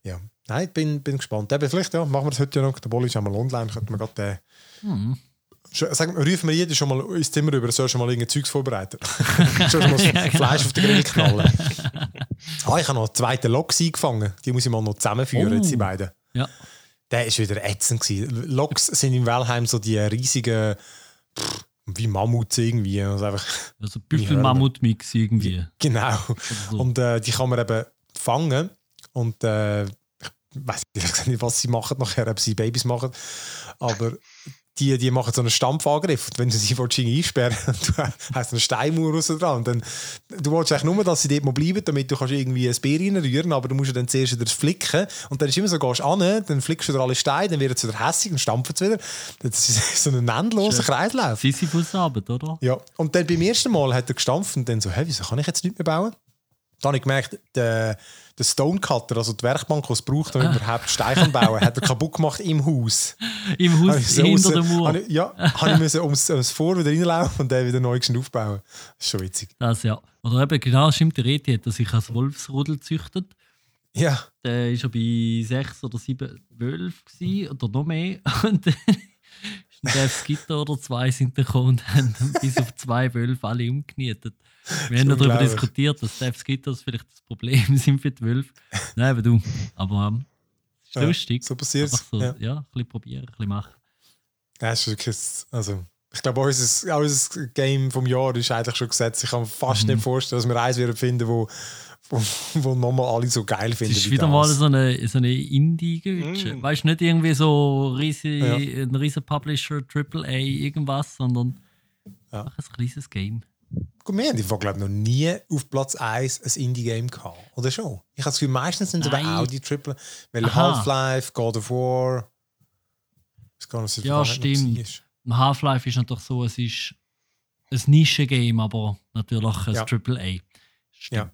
Speaker 1: Ja. Nein, bin, bin gespannt. Eben, vielleicht ja, machen wir das heute ja noch, der Bolli ist einmal online, könnten wir gerade äh,
Speaker 2: Mhm.
Speaker 1: Wir, rufen wir jeden schon mal ins Zimmer über, er soll schon mal irgendein Zeugs vorbereiten. (laughs) schon mal
Speaker 2: Ja, genau.
Speaker 1: Fleisch auf den Grill knallen. ah, ich habe noch einen zweiten Loks eingefangen. Die muss ich mal noch zusammenführen,
Speaker 2: Oh.
Speaker 1: jetzt die beiden.
Speaker 2: Ja.
Speaker 1: Der ist wieder ätzend. gewesen. Loks sind in Wellheim so die riesigen, pff, wie Mammuts irgendwie. Also einfach,
Speaker 2: Also Büffel-Mammut-Mix irgendwie.
Speaker 1: genau.
Speaker 2: so.
Speaker 1: Und äh, die kann man eben fangen. Und äh, (laughs) ich weiß nicht, was sie machen nachher, ob sie Babys machen. Aber die, die machen so einen Stampfangriff. Und wenn du sie willst, irgendwie einsperren (laughs) du hast eine Steinmauer raus dran. Dann, du willst eigentlich nur, dass sie dort mal bleiben, damit du kannst irgendwie ein Bier reinrühren aber du musst ja dann zuerst wieder flicken. Und dann ist immer so, gehst du an, dann flickst du wieder alle Steine, dann wird es wieder hässig und stampft es wieder. Das ist (laughs) so ein endloser Kreislauf.
Speaker 2: Sisyphus-Arbeit, oder?
Speaker 1: Ja, und dann beim ersten Mal hat er gestampft und dann so, hey, wieso kann ich jetzt nicht mehr bauen? Dann habe ich gemerkt, der, der Stonecutter, also die Werkbank, die es braucht, damit man überhaupt Steine kann bauen hat er kaputt gemacht im Haus. (laughs)
Speaker 2: Im Haus
Speaker 1: ich so
Speaker 2: hinter der Mauer.
Speaker 1: habe ich- Ja, habe ich müssen ums, ums Vor wieder reinlaufen und dann wieder neu aufbauen. Das ist schon witzig.
Speaker 2: Das ja. Oder eben genau, stimmt, der Reti hat er sich als Wolfsrudel gezüchtet.
Speaker 1: Ja,
Speaker 2: Der war schon bei sechs oder sieben Wölfen oder noch mehr. (laughs) Und dann Death Gitter oder zwei sind gekommen und haben bis auf zwei Wölfe alle umgenietet. Wir haben darüber diskutiert, dass Death Gitters vielleicht das Problem (laughs) sind für die Wölfe. Nein, aber du. Aber ähm, es ist
Speaker 1: Ja,
Speaker 2: lustig.
Speaker 1: so passiert's,
Speaker 2: Einfach so,
Speaker 1: ja.
Speaker 2: ja. ein bisschen probieren, ein bisschen machen.
Speaker 1: das ist wirklich, also, ich glaube, unser, unser Game vom Jahr ist eigentlich schon gesetzt. Ich kann mir fast
Speaker 2: Mhm.
Speaker 1: nicht vorstellen, dass wir eins werden finden, wo, wo, wo nochmal alle so geil finden.
Speaker 2: Es ist
Speaker 1: wie
Speaker 2: wieder
Speaker 1: das.
Speaker 2: mal so eine, so eine Indie-Gütsche.
Speaker 3: Mm.
Speaker 2: Weißt du, nicht irgendwie so riese,
Speaker 1: Ja.
Speaker 2: ein riesen Publisher, AAA, irgendwas, sondern
Speaker 1: Ja.
Speaker 2: einfach ein kleines Game.
Speaker 1: Gut, wir haben Fall, glaube ich, noch nie auf Platz 1 ein Indie-Game gehabt. Oder schon? Ich habe das Gefühl, meistens sind es aber auch die Triple. Weil. Half-Life, God of War. Ich gar nicht,
Speaker 2: Ja,
Speaker 1: das noch
Speaker 2: stimmt. Half-Life ist natürlich so, es ist ein Nischen-Game, aber natürlich ein
Speaker 1: Ja.
Speaker 2: AAA. Stimmt.
Speaker 1: Ja.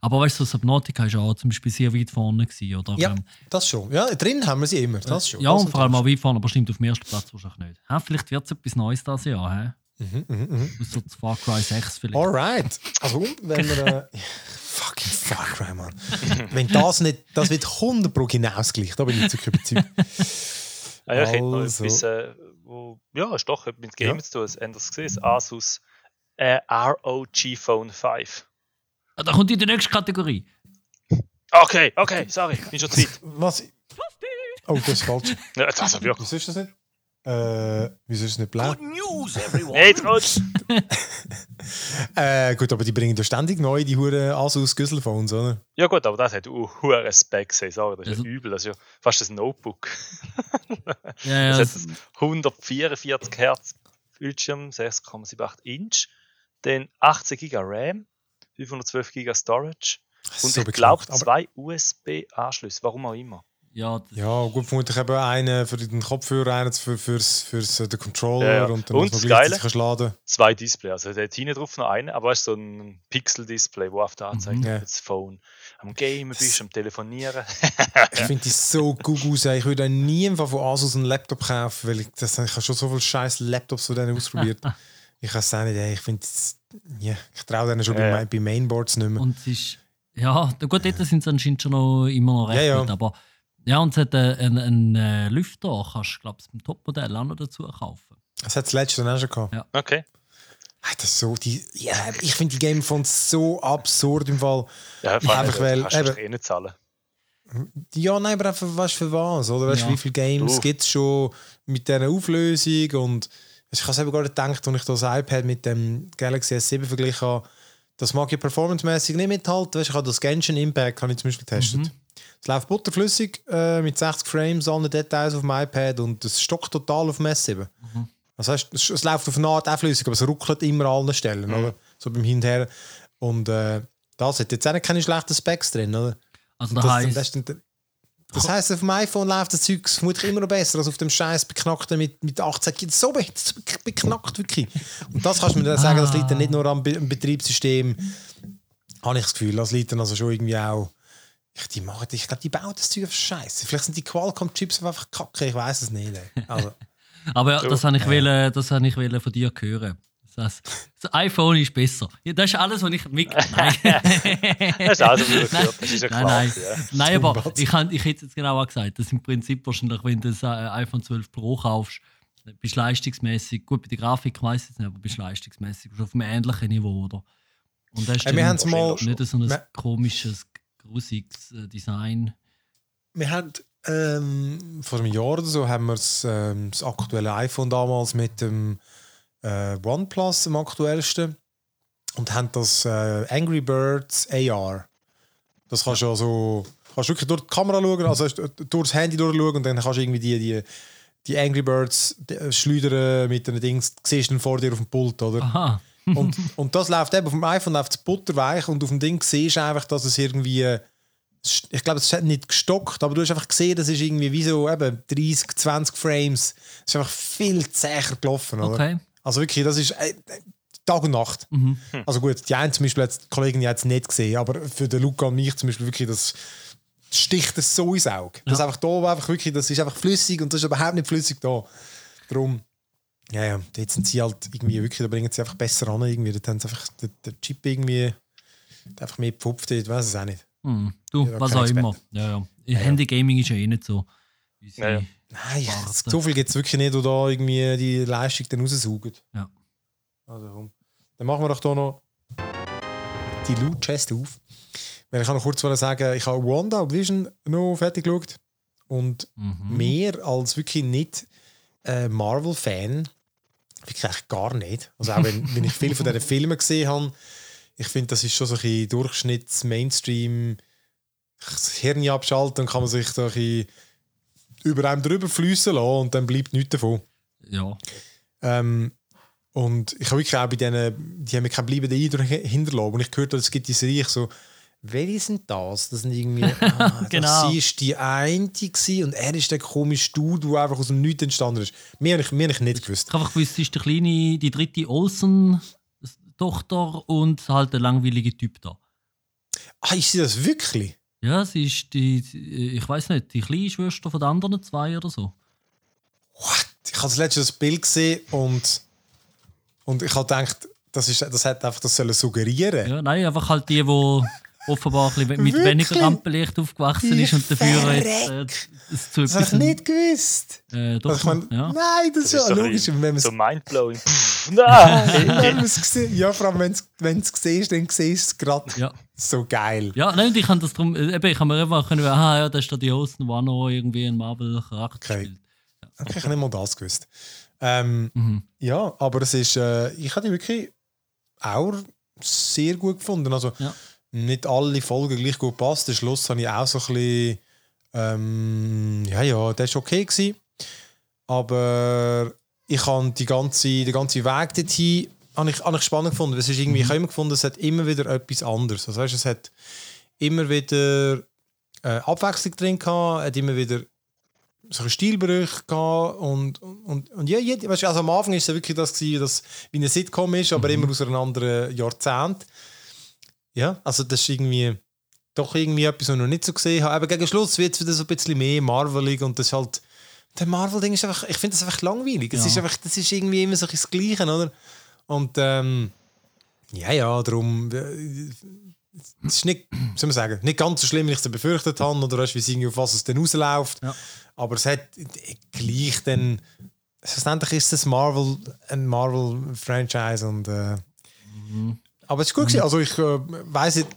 Speaker 2: Aber weißt du, Subnautica ist ja auch zum Beispiel sehr weit vorne gewesen, oder?
Speaker 1: Ja,
Speaker 2: Ähm,
Speaker 1: das schon. Ja, drin haben wir sie immer. Das schon.
Speaker 2: ja
Speaker 1: das
Speaker 2: und vor allem
Speaker 1: das
Speaker 2: auch weit vorne, aber stimmt auf dem ersten Platz wahrscheinlich nicht. Ha, vielleicht wird es etwas Neues dieses Jahr, hä?
Speaker 1: Mhm, mhm, mhm.
Speaker 2: Außer das Far Cry 6 vielleicht.
Speaker 1: Alright. Also, wenn wir. Äh, (laughs) fucking Far Cry, Mann. wenn das nicht. Das wird 100 Pro hinausgleich. Da bin ich jetzt wirklich überzeugt.
Speaker 3: Ah, ja, ich hätte noch
Speaker 1: Also.
Speaker 3: etwas, äh, wo, ja, ist doch mit Gaming
Speaker 1: Ja.
Speaker 3: zu tun. Das gesehen? Das Asus äh, ROG Phone 5.
Speaker 2: Ah, Da kommt in die nächste Kategorie.
Speaker 3: Okay, okay, sorry, bin schon zu weit.
Speaker 1: Was? Oh, das ist falsch.
Speaker 3: Ja, das ist wirklich.
Speaker 1: Wieso ist das nicht? Äh, wieso ist es nicht blau?
Speaker 4: News, everyone.
Speaker 3: Hey, Trotz! (laughs)
Speaker 1: Äh, gut, aber die bringen ja ständig neu die Huren Asus Güsselphones, oder?
Speaker 3: Ja, gut, aber das hat hohe Specs, ich sage, das ist ja übel, das ist ja fast ein Notebook. (laughs)
Speaker 2: Ja, ja,
Speaker 3: Das
Speaker 2: es-
Speaker 3: hat 144 Hertz Bildschirm, 6,78 Inch, dann 18 GB RAM, 512 GB Storage und
Speaker 1: so
Speaker 3: ich glaube zwei USB-Anschlüsse, warum auch immer.
Speaker 2: ja,
Speaker 1: ja, gut, vermutlich eben einen für den Kopfhörer, einen für, fürs, fürs äh, den Controller
Speaker 3: Ja, ja.
Speaker 1: und dann
Speaker 3: Und
Speaker 1: muss man gleichzeitig laden.
Speaker 3: Zwei Display, also der hat hinten drauf noch einen, aber es ist so ein Pixel-Display, wo auf der anzeigt,
Speaker 1: Mhm. Ja.
Speaker 3: das Phone. Am Gamen bist, am Telefonieren. (laughs)
Speaker 1: Ich finde die so gut aus. Ich würde nie von Asus einen Laptop kaufen, weil ich, das, ich habe schon so viele scheiß Laptops von denen ausprobiert. (laughs) ich kann es auch nicht. Ey. Ich finde, ja, ich traue denen schon
Speaker 3: Ja,
Speaker 1: bei, bei Mainboards nicht mehr.
Speaker 2: Und es ist. Ja, gut, dort sind sie anscheinend schon noch immer noch recht
Speaker 1: Ja, ja.
Speaker 2: gut, aber. Ja, und es hat äh, einen, einen äh, Lüfter, kannst du, glaube ich, im Topmodell auch noch dazu kaufen.
Speaker 1: Das hat das letzte dann auch schon gehabt.
Speaker 2: Ja.
Speaker 3: Okay.
Speaker 1: Das so, die, ja, ich finde die Game von so absurd im Fall.
Speaker 3: Ja,
Speaker 1: Einfach,
Speaker 3: du
Speaker 1: weil-
Speaker 3: kannst du eh nicht zahlen.
Speaker 1: Ja, nein, aber einfach was für was, oder? Weißt du,
Speaker 2: Ja.
Speaker 1: wie viele Games
Speaker 3: Du.
Speaker 1: gibt es schon mit dieser Auflösung? Und ich habe selber gerade gedacht, als ich das iPad mit dem Galaxy S7 verglichen habe, das mag ja performancemäßig nicht mithalten. Weißt, ich habe das Genshin Impact habe ich zum Beispiel getestet. Es läuft butterflüssig äh, mit 60 Frames, alle Details auf dem iPad und es stockt total auf dem S7. Das heißt, es, es läuft auf eine Art auch flüssig, aber es ruckelt immer an allen Stellen, oder? So beim Hin und äh, das hat jetzt auch keine schlechten Specs drin, oder?
Speaker 2: Also,
Speaker 1: Das,
Speaker 2: das,
Speaker 1: das,
Speaker 2: heisst,
Speaker 1: das, das heisst, auf dem iPhone läuft das Zeug vermutlich immer noch besser als auf dem scheiß beknackten mit, mit 18 Kilometer. So be- beknackt wirklich. Und das kannst du mir dann sagen, das liegt dann nicht nur am, Be am Betriebssystem. Habe ich das Gefühl, das liegt dann also schon irgendwie auch. Ich, die machen, ich glaube, die bauen das Zeug auf Scheiße. Vielleicht sind die Qualcomm-Chips einfach kacke, ich weiß es nicht. Also, (laughs)
Speaker 2: aber ja, das habe ich, wollen, das habe ich wollen von dir hören. Das, das iPhone ist besser. Ja, das ist alles, was ich mit. (laughs) Nein.
Speaker 3: Das ist also wieder gehört, das ist ja
Speaker 2: Nein,
Speaker 3: klar.
Speaker 2: nein.
Speaker 3: Ja.
Speaker 2: Nein, aber ich, han- ich hätte jetzt genau auch gesagt, dass im Prinzip wahrscheinlich, wenn du das äh, iPhone 12 Pro kaufst, bist du leistungsmäßig, gut bei der Grafik weiß ich jetzt nicht, aber bist leistungsmäßig auf einem ähnlichen Niveau, oder? Und das ist
Speaker 1: Ey, wir mal-
Speaker 2: nicht so ein
Speaker 1: wir-
Speaker 2: komisches, grusiges äh, Design.
Speaker 1: wir haben ähm, vor einem Jahr oder so haben wir das, ähm, das aktuelle iPhone damals mit dem äh, OnePlus am aktuellsten und haben das äh, Angry Birds AR. Das kannst du also kannst wirklich durch die Kamera schauen, also du durch das Handy durchschauen und dann kannst du irgendwie die, die, die Angry Birds äh, schleudern mit den Dings, siehst du vor dir auf dem Pult, oder?
Speaker 2: Aha. (laughs)
Speaker 1: Und, und das läuft eben auf dem iPhone läuft es butterweich und auf dem Ding siehst du einfach, dass es irgendwie. Ich glaube, es hat nicht gestockt, aber du hast einfach gesehen, das ist irgendwie wie so eben 30, 20 Frames. Es ist einfach viel zäher gelaufen. Oder?
Speaker 2: Okay.
Speaker 1: Also wirklich, das ist äh, Tag und Nacht.
Speaker 2: Mhm.
Speaker 1: Also gut, die einen zum Beispiel, hat die Kollegin jetzt nicht gesehen, aber für den Luca und mich zum Beispiel wirklich, das sticht das so ins Auge. Das ist einfach da, einfach wirklich, das ist einfach flüssig und das ist überhaupt nicht flüssig da. Darum, ja, ja, jetzt sind sie halt irgendwie wirklich, da bringen sie einfach besser an irgendwie. Da haben sie einfach den, den Chip irgendwie der einfach mehr gepfupft, ich weiß es auch nicht.
Speaker 2: Hm. Du,
Speaker 1: Ja,
Speaker 2: was auch
Speaker 1: Experte.
Speaker 2: immer. Ja, ja. Handy-Gaming ist ja eh nicht so. Wie sie-
Speaker 3: Ja, ja.
Speaker 1: Nein,
Speaker 2: Warte.
Speaker 1: so viel gibt es wirklich nicht, wo da irgendwie die Leistung dann raussaugen.
Speaker 2: Ja.
Speaker 1: Also komm. Dann machen wir doch hier noch die Loot Chest auf. Ich kann noch kurz sagen, ich habe Wanda Vision noch fertig geschaut. Und
Speaker 2: Mhm.
Speaker 1: mehr als wirklich nicht äh, Marvel-Fan, wirklich eigentlich gar nicht. Also auch wenn, (laughs) wenn ich viele von diesen Filmen gesehen habe, ich finde, das ist schon so ein bisschen Durchschnitts-Mainstream. Das Hirn abschalten und kann man sich so ein bisschen über einem drüber fließen lassen und dann bleibt nichts davon.
Speaker 2: Ja.
Speaker 1: Ähm, und ich habe wirklich auch bei denen, die haben mir keinen bleibenden Eindruck hinterlassen. Und ich gehört, es gibt diese Serie so, welche sind das? Das sind irgendwie, (laughs) ah,
Speaker 2: Genau.
Speaker 1: das ist die eine gewesen und er ist der komische Dude, der einfach aus dem Nichts entstanden ist. Mehr habe ich, mehr habe ich nicht gewusst.
Speaker 2: Ich habe einfach gewusst, sie ist der kleine, die dritte Olsen-Tochter und halt der langweilige Typ da.
Speaker 1: Ah, ist sie das wirklich?
Speaker 2: Ja, sie ist die, die- ich weiß nicht, die kleine Schwester von den anderen zwei oder so.
Speaker 1: What? Ich habe das letzte das Bild gesehen und, und ich habe gedacht, das, ist, das hat einfach das sollen suggerieren.
Speaker 2: Ja, nein, einfach halt die, die (laughs) offenbar ein bisschen mit
Speaker 1: Wirklich?
Speaker 2: weniger Rampenlicht aufgewachsen
Speaker 1: Die
Speaker 2: ist und dafür jetzt äh, es zu
Speaker 1: Das habe ich nicht gewusst.
Speaker 2: Äh, doch,
Speaker 1: Also ich meine,
Speaker 2: ja.
Speaker 1: Nein, das,
Speaker 3: Das
Speaker 1: ist (laughs) ja
Speaker 3: ein
Speaker 1: logisch.
Speaker 3: bisschen
Speaker 1: Wenn man
Speaker 3: so
Speaker 1: es
Speaker 3: mindblowing. Nein!
Speaker 1: wenn man es gesehen- ja, vor allem wenn es- wenn du es siehst, dann siehst du es gerade
Speaker 2: Ja.
Speaker 1: so geil.
Speaker 2: Ja, nein, und ich kann das drum, äh, eben, ich kann mir einfach können, aha, ja, das ist der die auch noch irgendwie einen Marvel-Charakter
Speaker 1: Okay.
Speaker 2: spielt.
Speaker 1: Okay, ich habe nicht mal das gewusst. Ähm,
Speaker 2: Mhm.
Speaker 1: Ja, aber es ist, äh, ich habe die wirklich auch sehr gut gefunden. Also
Speaker 2: Ja.
Speaker 1: Nicht alle Folgen gleich gut passt. Den Schluss habe ich auch so ein bisschen, ähm, ja, ja, der ist okay gewesen. Aber ich habe die ganze, den ganzen Weg dorthin habe ich, habe ich spannend gefunden. Es ist irgendwie, Ich habe immer gefunden, es hat immer wieder etwas anderes. Also, weißt, es hat immer wieder äh, Abwechslung drin gehabt, hat immer wieder so einen Stilbrüche gehabt und, und, und ja, jede, weißt, also am Anfang ist es wirklich das gewesen, dass wie eine Sitcom ist, aber immer aus einem anderen Jahrzehnt. Ja, also das ist irgendwie doch irgendwie etwas, was ich noch nicht so gesehen habe. Aber gegen Schluss wird es wieder so ein bisschen mehr Marvelig und das ist halt der Marvel-Ding ist einfach, ich finde das einfach langweilig. Es
Speaker 2: Ja.
Speaker 1: ist einfach, das ist irgendwie immer so das Gleiche, oder? Und ähm, ja, ja, darum äh, es ist nicht, soll man sagen, nicht ganz so schlimm, wie ich es befürchtet habe, oder weißt, wie auf was es dann rausläuft.
Speaker 2: Ja.
Speaker 1: Aber es hat gleich dann, schlussendlich ist es Marvel, ein Marvel-Franchise und äh, aber es ist gut gewesen. Also ich äh, weiß nicht,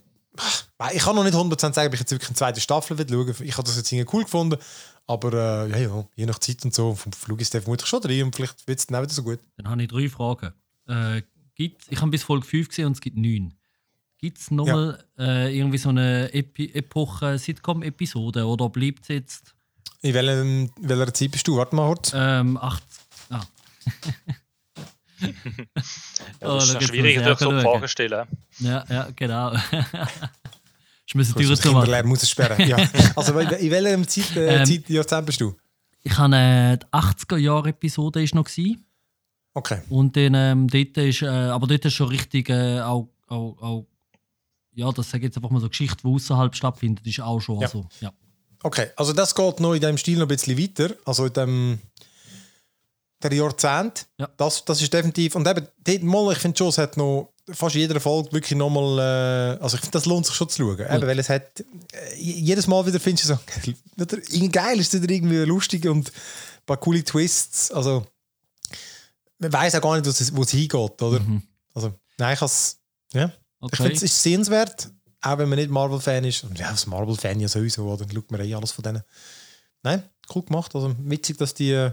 Speaker 1: ich kann noch nicht 100% sagen, ob ich jetzt wirklich eine zweite Staffel will schauen. Ich habe das jetzt irgendwie cool gefunden, aber äh, ja, ja, je nach Zeit und so, vom Flug ist der vermutlich schon drin und vielleicht wird es dann auch wieder so gut.
Speaker 2: Dann habe ich drei Fragen. Äh, gibt's, ich habe bis Folge 5 gesehen und es gibt 9. Gibt es nochmal äh, irgendwie so eine Epi Epoche-Sitcom-Episode oder bleibt es jetzt
Speaker 1: In welcher, in welcher Zeit bist du? Warte mal kurz.
Speaker 2: ähm, 8? Ah. (laughs) (laughs)
Speaker 3: Ja,
Speaker 2: Oh,
Speaker 3: das
Speaker 2: da
Speaker 3: ist schwierig, durch so Fragen stellen.
Speaker 2: Ja, ja, genau. (laughs) ich muss die zumachen.
Speaker 1: Kinderlehrer muss es sperren. ja. (laughs) Also in in welcher Zeit, äh,
Speaker 2: Ähm,
Speaker 1: Zeit Jahrzehnt bist du?
Speaker 2: Ich habe äh, die 80er-Jahre-Episode ist noch gewesen.
Speaker 1: Okay.
Speaker 2: und dann ähm, dort ist, äh, aber dort ist schon richtig äh, auch, auch, auch ja, das sage ich jetzt einfach mal so Geschichte, die außerhalb stattfindet, ist auch schon
Speaker 1: Ja.
Speaker 2: so. Ja.
Speaker 1: Okay, also das geht noch in diesem Stil noch ein bisschen weiter. Also in dem der Jahrzehnt.
Speaker 2: Ja.
Speaker 1: Das, das ist definitiv. Und eben, dort mal, ich finde schon, es hat noch fast jeder Folge wirklich nochmal. Äh, also ich finde, das lohnt sich schon zu schauen. Eben, weil es hat. Äh, jedes Mal wieder findest du so. Geil ist wieder irgendwie lustig und ein paar coole Twists. Also man weiß auch gar nicht, wo es, hingeht, oder? Also, nein, ich habe es. Ja. Ich
Speaker 2: Okay.
Speaker 1: finde, es ist sehenswert, auch wenn man nicht Marvel-Fan ist. Und ja, als Marvel-Fan ja sowieso, oder? dann schaut man eh alles von denen. Nein, cool gemacht. Also witzig, dass die, äh,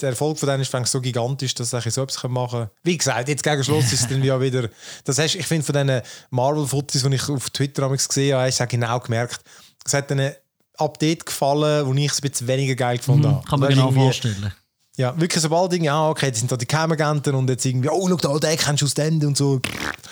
Speaker 1: der Erfolg von denen ist so gigantisch, dass sie so etwas machen können. Wie gesagt, jetzt gegen Schluss ist es dann ja wieder. Das hast, ich finde, von diesen Marvel-Fotos, die ich auf Twitter gesehen habe, du auch genau gemerkt, es hat ab dort gefallen, wo ich es ein bisschen weniger geil gefunden habe.
Speaker 2: Mhm, kann man genau vorstellen.
Speaker 1: ja, wirklich sobald irgendwie, ja, okay, das sind da die Geheimagenten und jetzt irgendwie, oh, schau da, den kennst du aus dem und so.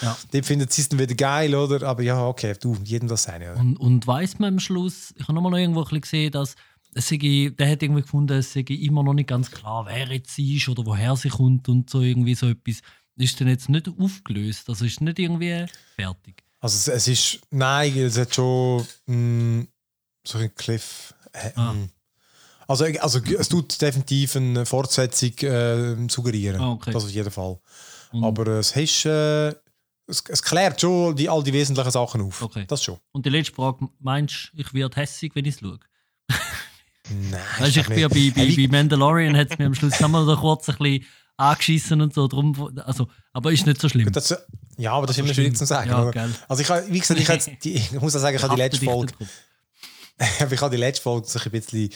Speaker 2: Ja.
Speaker 1: Die finden sie es dann wieder geil, oder? Aber ja, okay, du, jedem das. Oder?
Speaker 2: Und, und weiß man am Schluss, ich habe nochmal noch irgendwo gesehen, dass sei, der hat irgendwie gefunden, es sei immer noch nicht ganz klar, wer jetzt sie ist oder woher sie kommt und so irgendwie so etwas. Ist dann jetzt nicht aufgelöst, also ist nicht irgendwie fertig.
Speaker 1: Also es, es ist, nein, es hat schon mh, so ein Cliff. Äh,
Speaker 2: Ah.
Speaker 1: mh. Also, also es tut definitiv eine Fortsetzung äh, suggerieren.
Speaker 2: Ah, okay.
Speaker 1: Das auf jeden Fall.
Speaker 2: Und-
Speaker 1: Aber es, ist, äh, es, es klärt schon die, all die wesentlichen Sachen auf.
Speaker 2: Okay.
Speaker 1: Das schon.
Speaker 2: Und die letzte Frage, meinst du, ich werde hässig, wenn ich es schaue?
Speaker 1: Nein,
Speaker 2: Weißt, ich bin ja bei, bei, bei Mandalorian hat es mir am Schluss einmal so kurz ein bisschen angeschissen und so. Drum, also, aber ist nicht so schlimm.
Speaker 1: Das, ja, aber das ist immer schwierig zu sagen.
Speaker 2: Ja.
Speaker 1: Also ich, wie gesagt, ich, jetzt (laughs) die, ich muss auch sagen, ich habe (laughs) die letzte Folge, ich habe die letzte Folge so ein bisschen,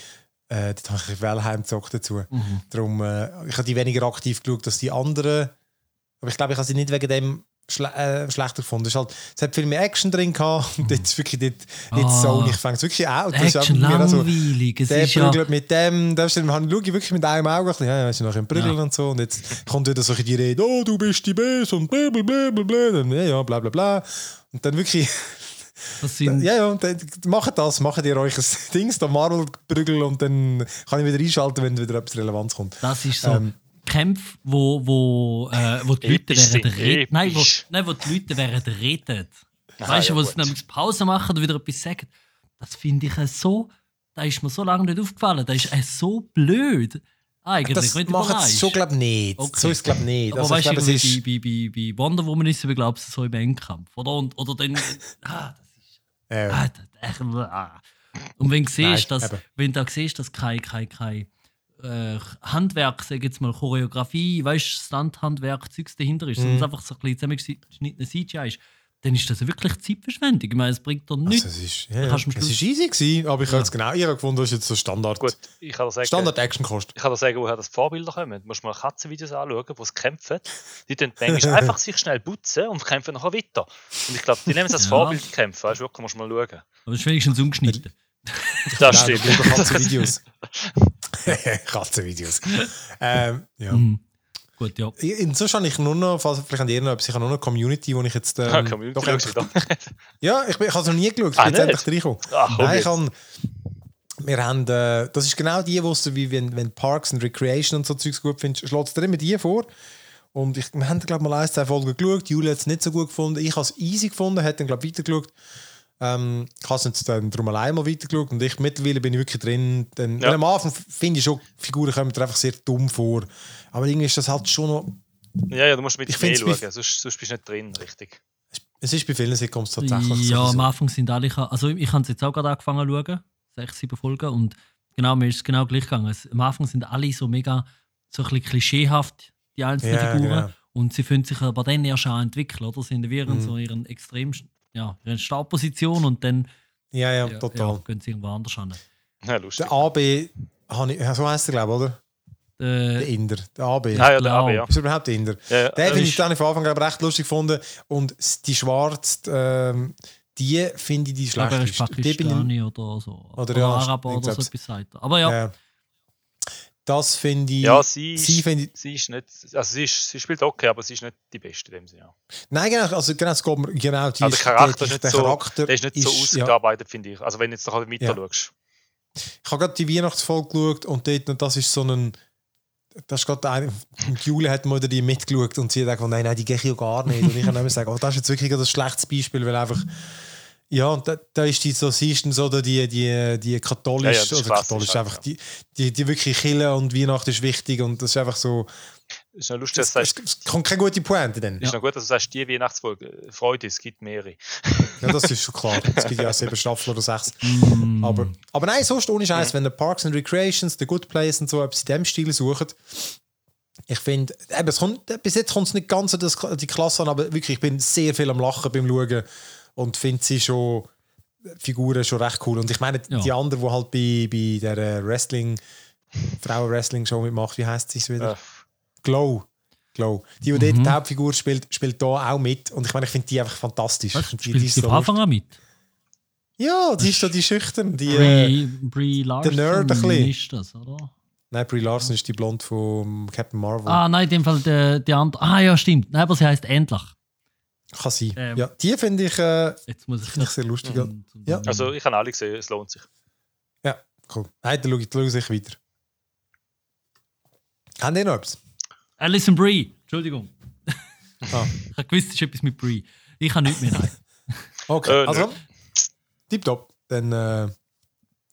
Speaker 1: äh, dort habe ich ein bisschen Wellheim gezockt dazu.
Speaker 2: Mhm.
Speaker 1: Darum, äh, ich habe die weniger aktiv geschaut als die anderen. Aber ich glaube, ich habe sie nicht wegen dem schle äh, schlechter gefunden. Es, halt, es hat viel mehr Action drin gehabt (laughs) und jetzt wirklich dort, jetzt
Speaker 2: Ah.
Speaker 1: so, ich fange es wirklich
Speaker 2: Action
Speaker 1: auch bei mir auch so,
Speaker 2: langweilig. Es
Speaker 1: der
Speaker 2: ist ja,
Speaker 1: prügelt mit dem, da schaue ich wirklich mit einem Auge ein bisschen, ja, ist noch im Prügeln
Speaker 2: Ja.
Speaker 1: und so. Und jetzt kommt wieder so die Rede, oh, du bist die Beste und bla bla ja, ja, bla bla bla. Und dann wirklich, (laughs)
Speaker 2: das sind,
Speaker 1: ja, ja, und dann macht das, macht ihr euch ein (laughs) Dings, da Marvel-Prügel und dann kann ich wieder einschalten, wenn wieder etwas Relevanz kommt.
Speaker 2: Das ist so
Speaker 1: Ähm,
Speaker 2: Kämpfe, wo, wo, äh, wo die Leute während reden. Nein, wo, nein, wo die Leute während reden. Weißt du,
Speaker 3: ja,
Speaker 2: wo
Speaker 3: gut.
Speaker 2: sie nämlich Pause machen oder wieder etwas sagen. Das finde ich äh, so. Da ist mir so lange nicht aufgefallen. Das ist äh, so blöd. Eigentlich,
Speaker 1: Das
Speaker 2: überlegst.
Speaker 1: es schon, glaube ich, nicht.
Speaker 2: Okay.
Speaker 1: So ist es, glaube ich, nicht.
Speaker 2: Aber
Speaker 1: Also,
Speaker 2: weißt du,
Speaker 1: ist,
Speaker 2: bei, bei, bei Wonder Woman ist es, glaube ich, so im Endkampf. Oder, und, oder dann. (laughs) ah, das ist.
Speaker 1: äh,
Speaker 2: Ah, das, echt, ah. Und wenn du siehst, dass, wenn du da siehst, dass kein, kein, kein äh, Handwerk, sag ich jetzt mal Choreografie, weißt Stunt-Handwerk, Zeugs dahinter ist,
Speaker 1: Mhm.
Speaker 2: sondern es einfach so ein bisschen zusammengeschnittener CGI ist, dann ist das wirklich Zeitverschwendung. Ich meine, es bringt dir nichts.
Speaker 1: also, es ist, ja, ja. es ist easy gewesen, aber ich habe es genau habe gefunden, das ist jetzt so Standard,
Speaker 3: Gut, ich kann sagen,
Speaker 1: Standard-Action kostet.
Speaker 3: ich kann dir sagen, woher das die Vorbilder kommen. Du musst mal Katzenvideos anschauen, wo sie kämpfen. Die tun manchmal (laughs) einfach sich schnell putzen und kämpfen nachher weiter. Und ich glaube, die nehmen es als
Speaker 2: Ja.
Speaker 3: Vorbild die kämpfen. Weißt du, wirklich, musst du mal schauen.
Speaker 2: Aber es ist wenigstens umgeschnitten.
Speaker 3: Das stimmt.
Speaker 1: lieber (laughs) (laughs) Katzenvideos. Ähm, ja.
Speaker 2: Mhm. Gut, ja.
Speaker 1: Inzwischen habe ich nur noch, falls vielleicht an ihr noch etwas, ich habe nur noch eine Community, wo ich jetzt. Ähm,
Speaker 3: Ah, Community
Speaker 1: doch endlich, (laughs) ja, ich, bin- ich habe es noch nie geschaut, ich
Speaker 3: Ah,
Speaker 1: bin jetzt
Speaker 3: nicht?
Speaker 1: endlich reingekommen.
Speaker 3: Ach,
Speaker 1: Nein, ich habe, wir haben, äh, das ist genau die, wo du, wie wenn, wenn Parks and Recreation und so Zeugs gut findest, schlägt es dir immer die vor. Und ich, wir haben, glaube ich, mal ein, zwei Folgen geschaut. Julia hat es nicht so gut gefunden. Ich habe es easy gefunden, hat dann, glaube ich, weitergeschaut. Ähm, ich habe es jetzt dann darum allein mal weitergeschaut und ich mittlerweile bin ich wirklich drin. Dann,
Speaker 3: Ja.
Speaker 1: Am Anfang finde ich schon, Figuren kommen mir einfach sehr dumm vor. Aber irgendwie ist das halt schon noch.
Speaker 3: Ja, ja, du musst mit
Speaker 1: Ich
Speaker 3: mehr schauen, sonst, sonst bist du nicht drin, richtig.
Speaker 1: Es ist bei vielen Sitcoms tatsächlich
Speaker 2: Ja,
Speaker 1: so.
Speaker 2: am Anfang sind alle. Also, ich habe es jetzt auch gerade angefangen zu schauen. Sechs, sieben Folgen. Und genau, mir ist es genau gleich gegangen. Es, am Anfang sind alle so mega, so ein bisschen klischeehaft, die einzelnen
Speaker 1: Ja,
Speaker 2: Figuren.
Speaker 1: genau.
Speaker 2: Und sie fühlen sich aber dann erst an entwickeln, oder? Sie sind wir in
Speaker 1: Mhm.
Speaker 2: so ihren extrem, ja, ihren Startposition und dann
Speaker 1: Ja, ja,
Speaker 2: ja,
Speaker 1: total.
Speaker 2: Ja, gehen sie irgendwo anders hin.
Speaker 3: Ja, lustig.
Speaker 1: Der AB, habe ich, ja, so heißt er, glaube ich, oder? Der
Speaker 2: Äh,
Speaker 1: Inder. Der AB.
Speaker 3: Ah, ja, der. AB, ja.
Speaker 1: Ist er überhaupt der Inder?
Speaker 3: ja, ja.
Speaker 1: Den finde ich dann von Anfang an recht lustig gefunden. Und die Schwarze, ähm, die finde ich die
Speaker 2: ich glaube, er ist
Speaker 1: schlechteste.
Speaker 2: Pakistani oder so.
Speaker 1: Oder ja,
Speaker 2: Araber oder so etwas er. Aber ja,
Speaker 1: das finde ich.
Speaker 3: Ja, sie,
Speaker 1: sie
Speaker 3: ist,
Speaker 1: ich.
Speaker 3: sie ist nicht, also sie, ist, sie spielt okay, aber sie ist nicht die Beste in dem Sinne. Ja.
Speaker 1: Nein, genau, also genau, es geht mir, genau, die
Speaker 3: Also der Charakter nicht
Speaker 1: der
Speaker 3: so-
Speaker 1: Charakter
Speaker 3: Der ist nicht so
Speaker 1: ja,
Speaker 3: ausgearbeitet, finde ich. Also wenn du jetzt noch weiter
Speaker 1: Ja.
Speaker 3: schaust.
Speaker 1: Ich habe gerade die Weihnachtsfolge geschaut und dort, und das ist so ein. Das ist gerade eine. (laughs) Jule hat mal die mitgeschaut und sie hat gesagt, nein, nein, die gehe ich ja gar nicht. Und ich kann immer sagen, oh, das ist jetzt wirklich ein schlechtes Beispiel, weil einfach. Ja, und da, da ist die so, sie ist dann so da die, die, die
Speaker 3: Ja, ja,
Speaker 1: katholisch,
Speaker 3: das ist
Speaker 1: oder katholisch,
Speaker 3: halt,
Speaker 1: einfach
Speaker 3: ja.
Speaker 1: die, die, die wirklich Kille und Weihnachten ist wichtig und das ist einfach so.
Speaker 3: Ist noch lustig,
Speaker 1: Es,
Speaker 3: dass du
Speaker 1: es,
Speaker 3: sagst,
Speaker 1: es kommt keine gute Pointe dann.
Speaker 3: ist noch gut, dass du sagst, die Weihnachtsfolge, äh, Freude, es gibt mehrere. (laughs)
Speaker 1: Ja, das ist schon klar. Es gibt ja auch sieben Staffeln oder sechs.
Speaker 2: mm,
Speaker 1: Aber, aber nein, sonst ohne Scheiß,
Speaker 3: Mhm.
Speaker 1: wenn der Parks and Recreations, The Good Place und so etwas in dem Stil suchen, ich finde, bis jetzt kommt es nicht ganz an das, die Klasse an, aber wirklich, ich bin sehr viel am Lachen beim Schauen und finde sie schon, die Figuren schon recht cool. Und ich meine,
Speaker 2: Ja.
Speaker 1: die andere, die halt bei, bei der äh, Wrestling, Frauen-Wrestling-Show mitmacht, wie heißt sie wieder?
Speaker 3: Äh,
Speaker 1: Glow. Glow. Die, die
Speaker 2: Mhm.
Speaker 1: dort die Hauptfigur spielt, spielt da auch mit. Und ich meine, ich finde die einfach fantastisch.
Speaker 2: was,
Speaker 1: Ich finde
Speaker 2: spielt sie
Speaker 1: ist so
Speaker 2: von Anfang an mit?
Speaker 1: ja, die ist da die schüchtern. Die, äh,
Speaker 2: Brie, Brie Larson
Speaker 1: Nerd ein bisschen.
Speaker 2: ist das, oder?
Speaker 1: nein, Brie Larson ist die Blonde von Captain Marvel.
Speaker 2: Ah, nein, in dem Fall der, der andere. Ah, ja, stimmt. Nein, aber sie heißt Endlich.
Speaker 1: Kann sein.
Speaker 2: Ähm.
Speaker 1: ja, die finde ich, äh,
Speaker 2: Jetzt muss ich
Speaker 1: finde ich sehr lustig. Ja,
Speaker 2: zum- zum-
Speaker 1: Ja.
Speaker 3: also ich habe alle gesehen, es lohnt sich.
Speaker 1: ja cool. Nein, dann schaue ich, dann schaue ich weiter. Haben die noch etwas?
Speaker 2: Alison Brie. Entschuldigung.
Speaker 1: Ah. (laughs)
Speaker 2: Ich habe gewusst, es ist etwas mit Brie. Ich habe nichts mehr. Nein. (laughs)
Speaker 1: Okay,
Speaker 3: Äh,
Speaker 1: also, tipptopp. Dann äh,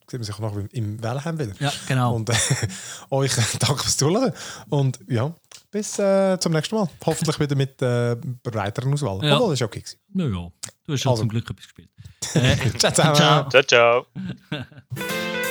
Speaker 1: sehen wir sich noch im, im Wellenheim wieder.
Speaker 2: Ja, genau.
Speaker 1: Und äh, (laughs) euch danke fürs Zuhören. Und ja, bis äh, zum nächsten Mal. Hoffentlich wieder mit äh, breiteren Auswahl.
Speaker 2: Ja.
Speaker 1: Obwohl, das ist okay. gewesen.
Speaker 2: Na ja, du hast schon
Speaker 1: Also.
Speaker 2: zum Glück etwas gespielt. Äh, (laughs)
Speaker 1: Ciao.
Speaker 2: Ciao.
Speaker 3: Ciao, ciao. (laughs)